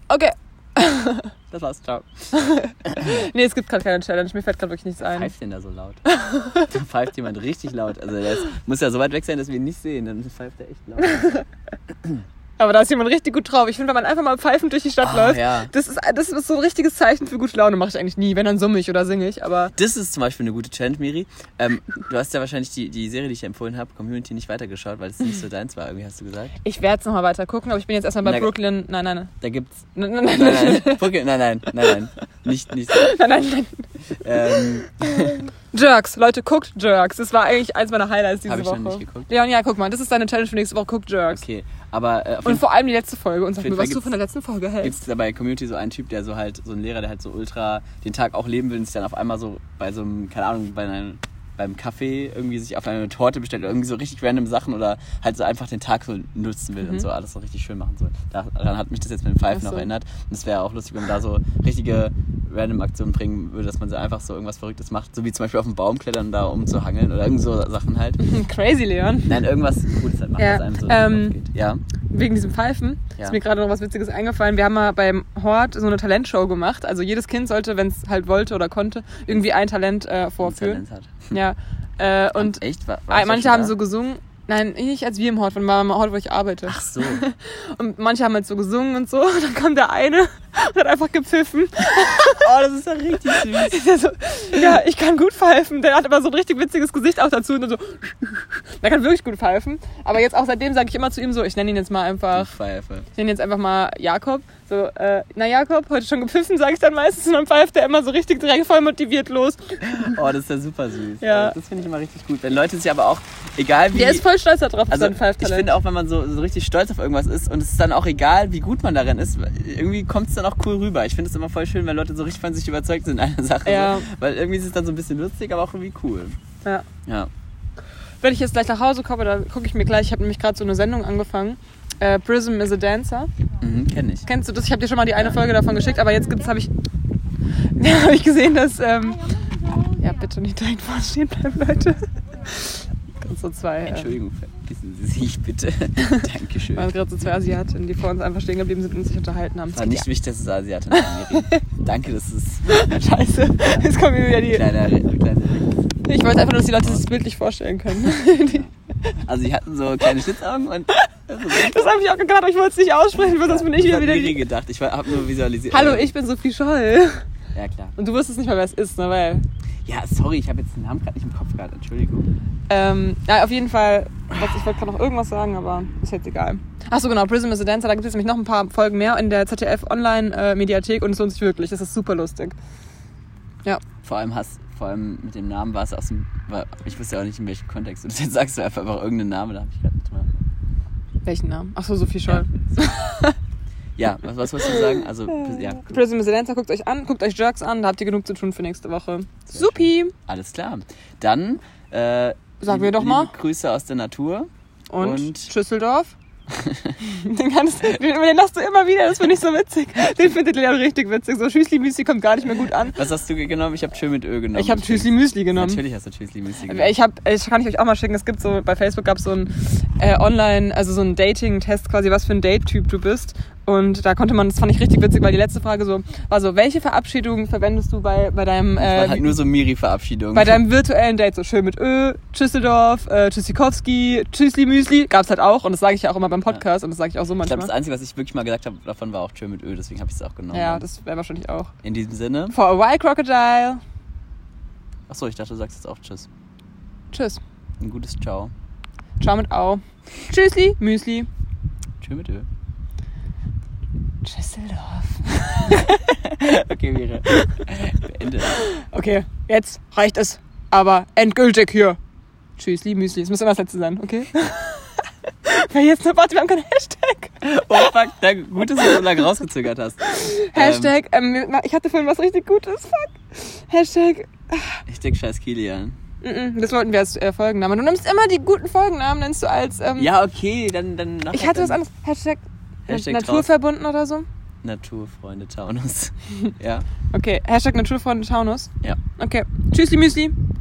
Okay. Das war's. Ciao. Nee, es gibt gerade keine Challenge. Mir fällt gerade wirklich nichts ein. Pfeift denn da so laut? da pfeift jemand richtig laut. Also der ist, muss ja so weit weg sein, dass wir ihn nicht sehen. Dann pfeift er echt laut. Aber da ist jemand richtig gut drauf. Ich finde, wenn man einfach mal pfeifend durch die Stadt Ah, läuft, ja. das, ist, das ist so ein richtiges Zeichen für gute Laune. Mache ich eigentlich nie. Wenn, dann summe ich oder singe ich. Aber Das ist zum Beispiel eine gute Challenge, Miri. Ähm, du hast ja wahrscheinlich die, die Serie, die ich empfohlen habe, Community, nicht weitergeschaut, weil es nicht so deins war, irgendwie hast du gesagt. ich werde es nochmal weiter gucken. Aber ich bin jetzt erstmal bei Na, Brooklyn. Nein, nein, nein. Da gibt's. Nein, nein, nein. Nein, nein, Brücke, nein, nein, nein, nein. Nicht, nicht so. nein, nein, nein. Ähm, Jerks. Leute, guckt Jerks. Das war eigentlich eins meiner Highlights diese Hab ich noch Woche. nicht geguckt. Leon, ja, guck mal. Das ist deine Challenge für nächste Woche. Guckt Jerks. okay, aber äh, Und vor allem die letzte Folge. Und sag mir, was du von der letzten Folge gibt hältst. es da bei Community so einen Typ, der so halt, so ein Lehrer, der halt so ultra den Tag auch leben will und sich dann auf einmal so bei so einem, keine Ahnung, bei einem beim Kaffee irgendwie sich auf eine Torte bestellt oder irgendwie so richtig random Sachen oder halt so einfach den Tag so nutzen will und so alles so richtig schön machen soll. Daran hat mich das jetzt mit dem Pfeifen Mhm. So. noch erinnert. Und es wäre auch lustig, wenn man da so richtige random Aktionen bringen würde, dass man so einfach so irgendwas Verrücktes macht, so wie zum Beispiel auf den Baum klettern, da um zu hangeln oder irgend so Sachen halt. Crazy, Leon. Nein, irgendwas Gutes halt machen, Ja, was einem so ähm, geht. Ja. Wegen diesem Pfeifen Ja. ist mir gerade noch was Witziges eingefallen. Wir haben mal beim Hort so eine Talentshow gemacht. Also jedes Kind sollte, wenn es halt wollte oder konnte, irgendwie ein Talent äh, vorführen. Talent hat. Ja. Äh, und Echt? War, äh, manche haben so gesungen. Nein, nicht als wir im Hort, von meinem Hort, wo ich arbeite. Ach so. Und manche haben halt so gesungen und so. Und dann kommt der eine und hat einfach gepfiffen. Oh, das ist ja richtig süß. So, ja, ich kann gut pfeifen. Der hat aber so ein richtig witziges Gesicht auch dazu. Und so, der kann wirklich gut pfeifen. Aber jetzt auch seitdem sage ich immer zu ihm so, ich nenne ihn jetzt mal einfach, Pfeife. ich nenne ihn jetzt einfach mal Jakob. So, äh, na Jakob, heute schon gepfiffen, sage ich dann meistens. Und dann pfeift er immer so richtig direkt voll motiviert los. Oh, das ist ja super süß. Ja. Das finde ich immer richtig gut. Wenn Leute sich aber auch, egal wie. Der ist voll stolz darauf, auf also sein ich Pfeiftalent. finde auch, wenn man so, so richtig stolz auf irgendwas ist und es ist dann auch egal, wie gut man darin ist, irgendwie kommt es dann auch cool rüber. Ich finde es immer voll schön, wenn Leute so richtig von sich überzeugt sind in einer Sache. Ja. So. Weil irgendwie ist es dann so ein bisschen lustig, aber auch irgendwie cool. ja. Ja. Wenn ich jetzt gleich nach Hause komme, dann gucke ich mir gleich, ich habe nämlich gerade so eine Sendung angefangen. Äh, Prism is a Dancer. Mhm, kenn ich. Kennst du das? Ich habe dir schon mal die eine Folge davon geschickt, aber jetzt gibt's, habe ich, ja, habe ich gesehen, dass, ähm, ja, bitte nicht direkt vorstehen bleiben, Leute. Und so zwei, äh, Vergessen Sie sich bitte. Dankeschön. waren gerade so zwei Asiatinnen, die vor uns einfach stehen geblieben sind und sich unterhalten haben. Es war nicht wichtig, dass es Asiaten waren. Danke, dass es Scheiße, jetzt kommen wieder die. kleiner, kleiner Ich wollte einfach, nur, dass die Leute sich das bildlich vorstellen können. Also die hatten so kleine Schlitzaugen und Das habe ich auch gedacht, aber ich wollte es nicht aussprechen, weil sonst bin ich das wieder Miri die. gedacht. Ich habe nur visualisiert. Hallo, ich bin Sophie Scholl. Ja, klar. Und du wusstest nicht mal, wer es ist, ne? Weil Ja, sorry, ich habe jetzt den Namen gerade nicht im Kopf gehabt. Entschuldigung. Ähm, ja, auf jeden Fall, was- ich wollte gerade noch irgendwas sagen, aber ist jetzt egal. Ach so, genau, Prism is a Dancer, da gibt es nämlich noch ein paar Folgen mehr in der ZDF Online-Mediathek und es lohnt sich wirklich, das ist super lustig. Ja, Vor allem hast, vor allem mit dem Namen war es aus dem. War, ich wusste ja auch nicht, in welchem Kontext. Und jetzt sagst du einfach, einfach irgendeinen Namen, da habe ich gerade nicht mal. welchen Namen? Ach so, Sophie Scholl. Ja, was, was wolltest du sagen? Also, ja, gut. Prism is a Dancer, guckt euch an, guckt euch Jerks an, da habt ihr genug zu tun für nächste Woche. Supi! alles klar. Dann, äh, Sagen wir doch mal. Grüße aus der Natur. Und, Und- Schüsseldorf. den, kannst, den, den lachst du immer wieder, das finde ich so witzig. Den findet Leon richtig witzig. So Schüsli Müsli kommt gar nicht mehr gut an. Was hast du genommen? Ich habe Tschö mit Ö genommen. Ich habe Schüsli Müsli genommen. Natürlich hast du Tschüssli Müsli genommen. Ich habe, ich kann ich euch auch mal schicken. Es gibt so bei Facebook gab es so ein äh, Online, also so ein Dating-Test quasi, was für ein Date-Typ du bist. Und da konnte man, das fand ich richtig witzig, weil die letzte Frage so war so: Welche Verabschiedung verwendest du bei bei deinem Das war äh, halt nur so Miri-Verabschiedung. bei deinem virtuellen Date so schön mit Ö, Tschüsseldorf, äh, Tschüssikowski, Tschüssli Müsli gab's halt auch und das sage ich ja auch immer beim Podcast und das sage ich auch so ich glaube, manchmal. das Einzige, was ich wirklich mal gesagt habe, davon war auch Tschö mit Ö, deswegen habe ich es auch genommen. ja, das wäre wahrscheinlich auch. In diesem Sinne. For a while crocodile. Achso, ich dachte, du sagst jetzt auch Tschüss. Tschüss. Ein gutes Ciao. Ciao mit Au. Tschüssli, Müsli. Tschö mit Ö. Tschüsseldorf. Okay. Beende. Okay, jetzt reicht es. Aber endgültig hier. Tschüssli, Müsli. Das muss immer das letzte sein, okay? Weil jetzt noch, warte, wir haben keinen Hashtag. Oh fuck, da, gut, dass du so lange rausgezögert hast. Hashtag, ähm, ich hatte vorhin was richtig Gutes, fuck. Hashtag, Ich denke, scheiß Kilian. das wollten wir als äh, Folgennamen. Du nimmst immer die guten Folgennamen, nennst du als, ähm, Ja, okay, dann. dann ich hatte was anderes. Hashtag, Hashtag Naturverbunden oder so. Naturfreunde Taunus. ja. Okay, Hashtag Naturfreunde Taunus. Ja. Okay, Tschüssli, Müsli.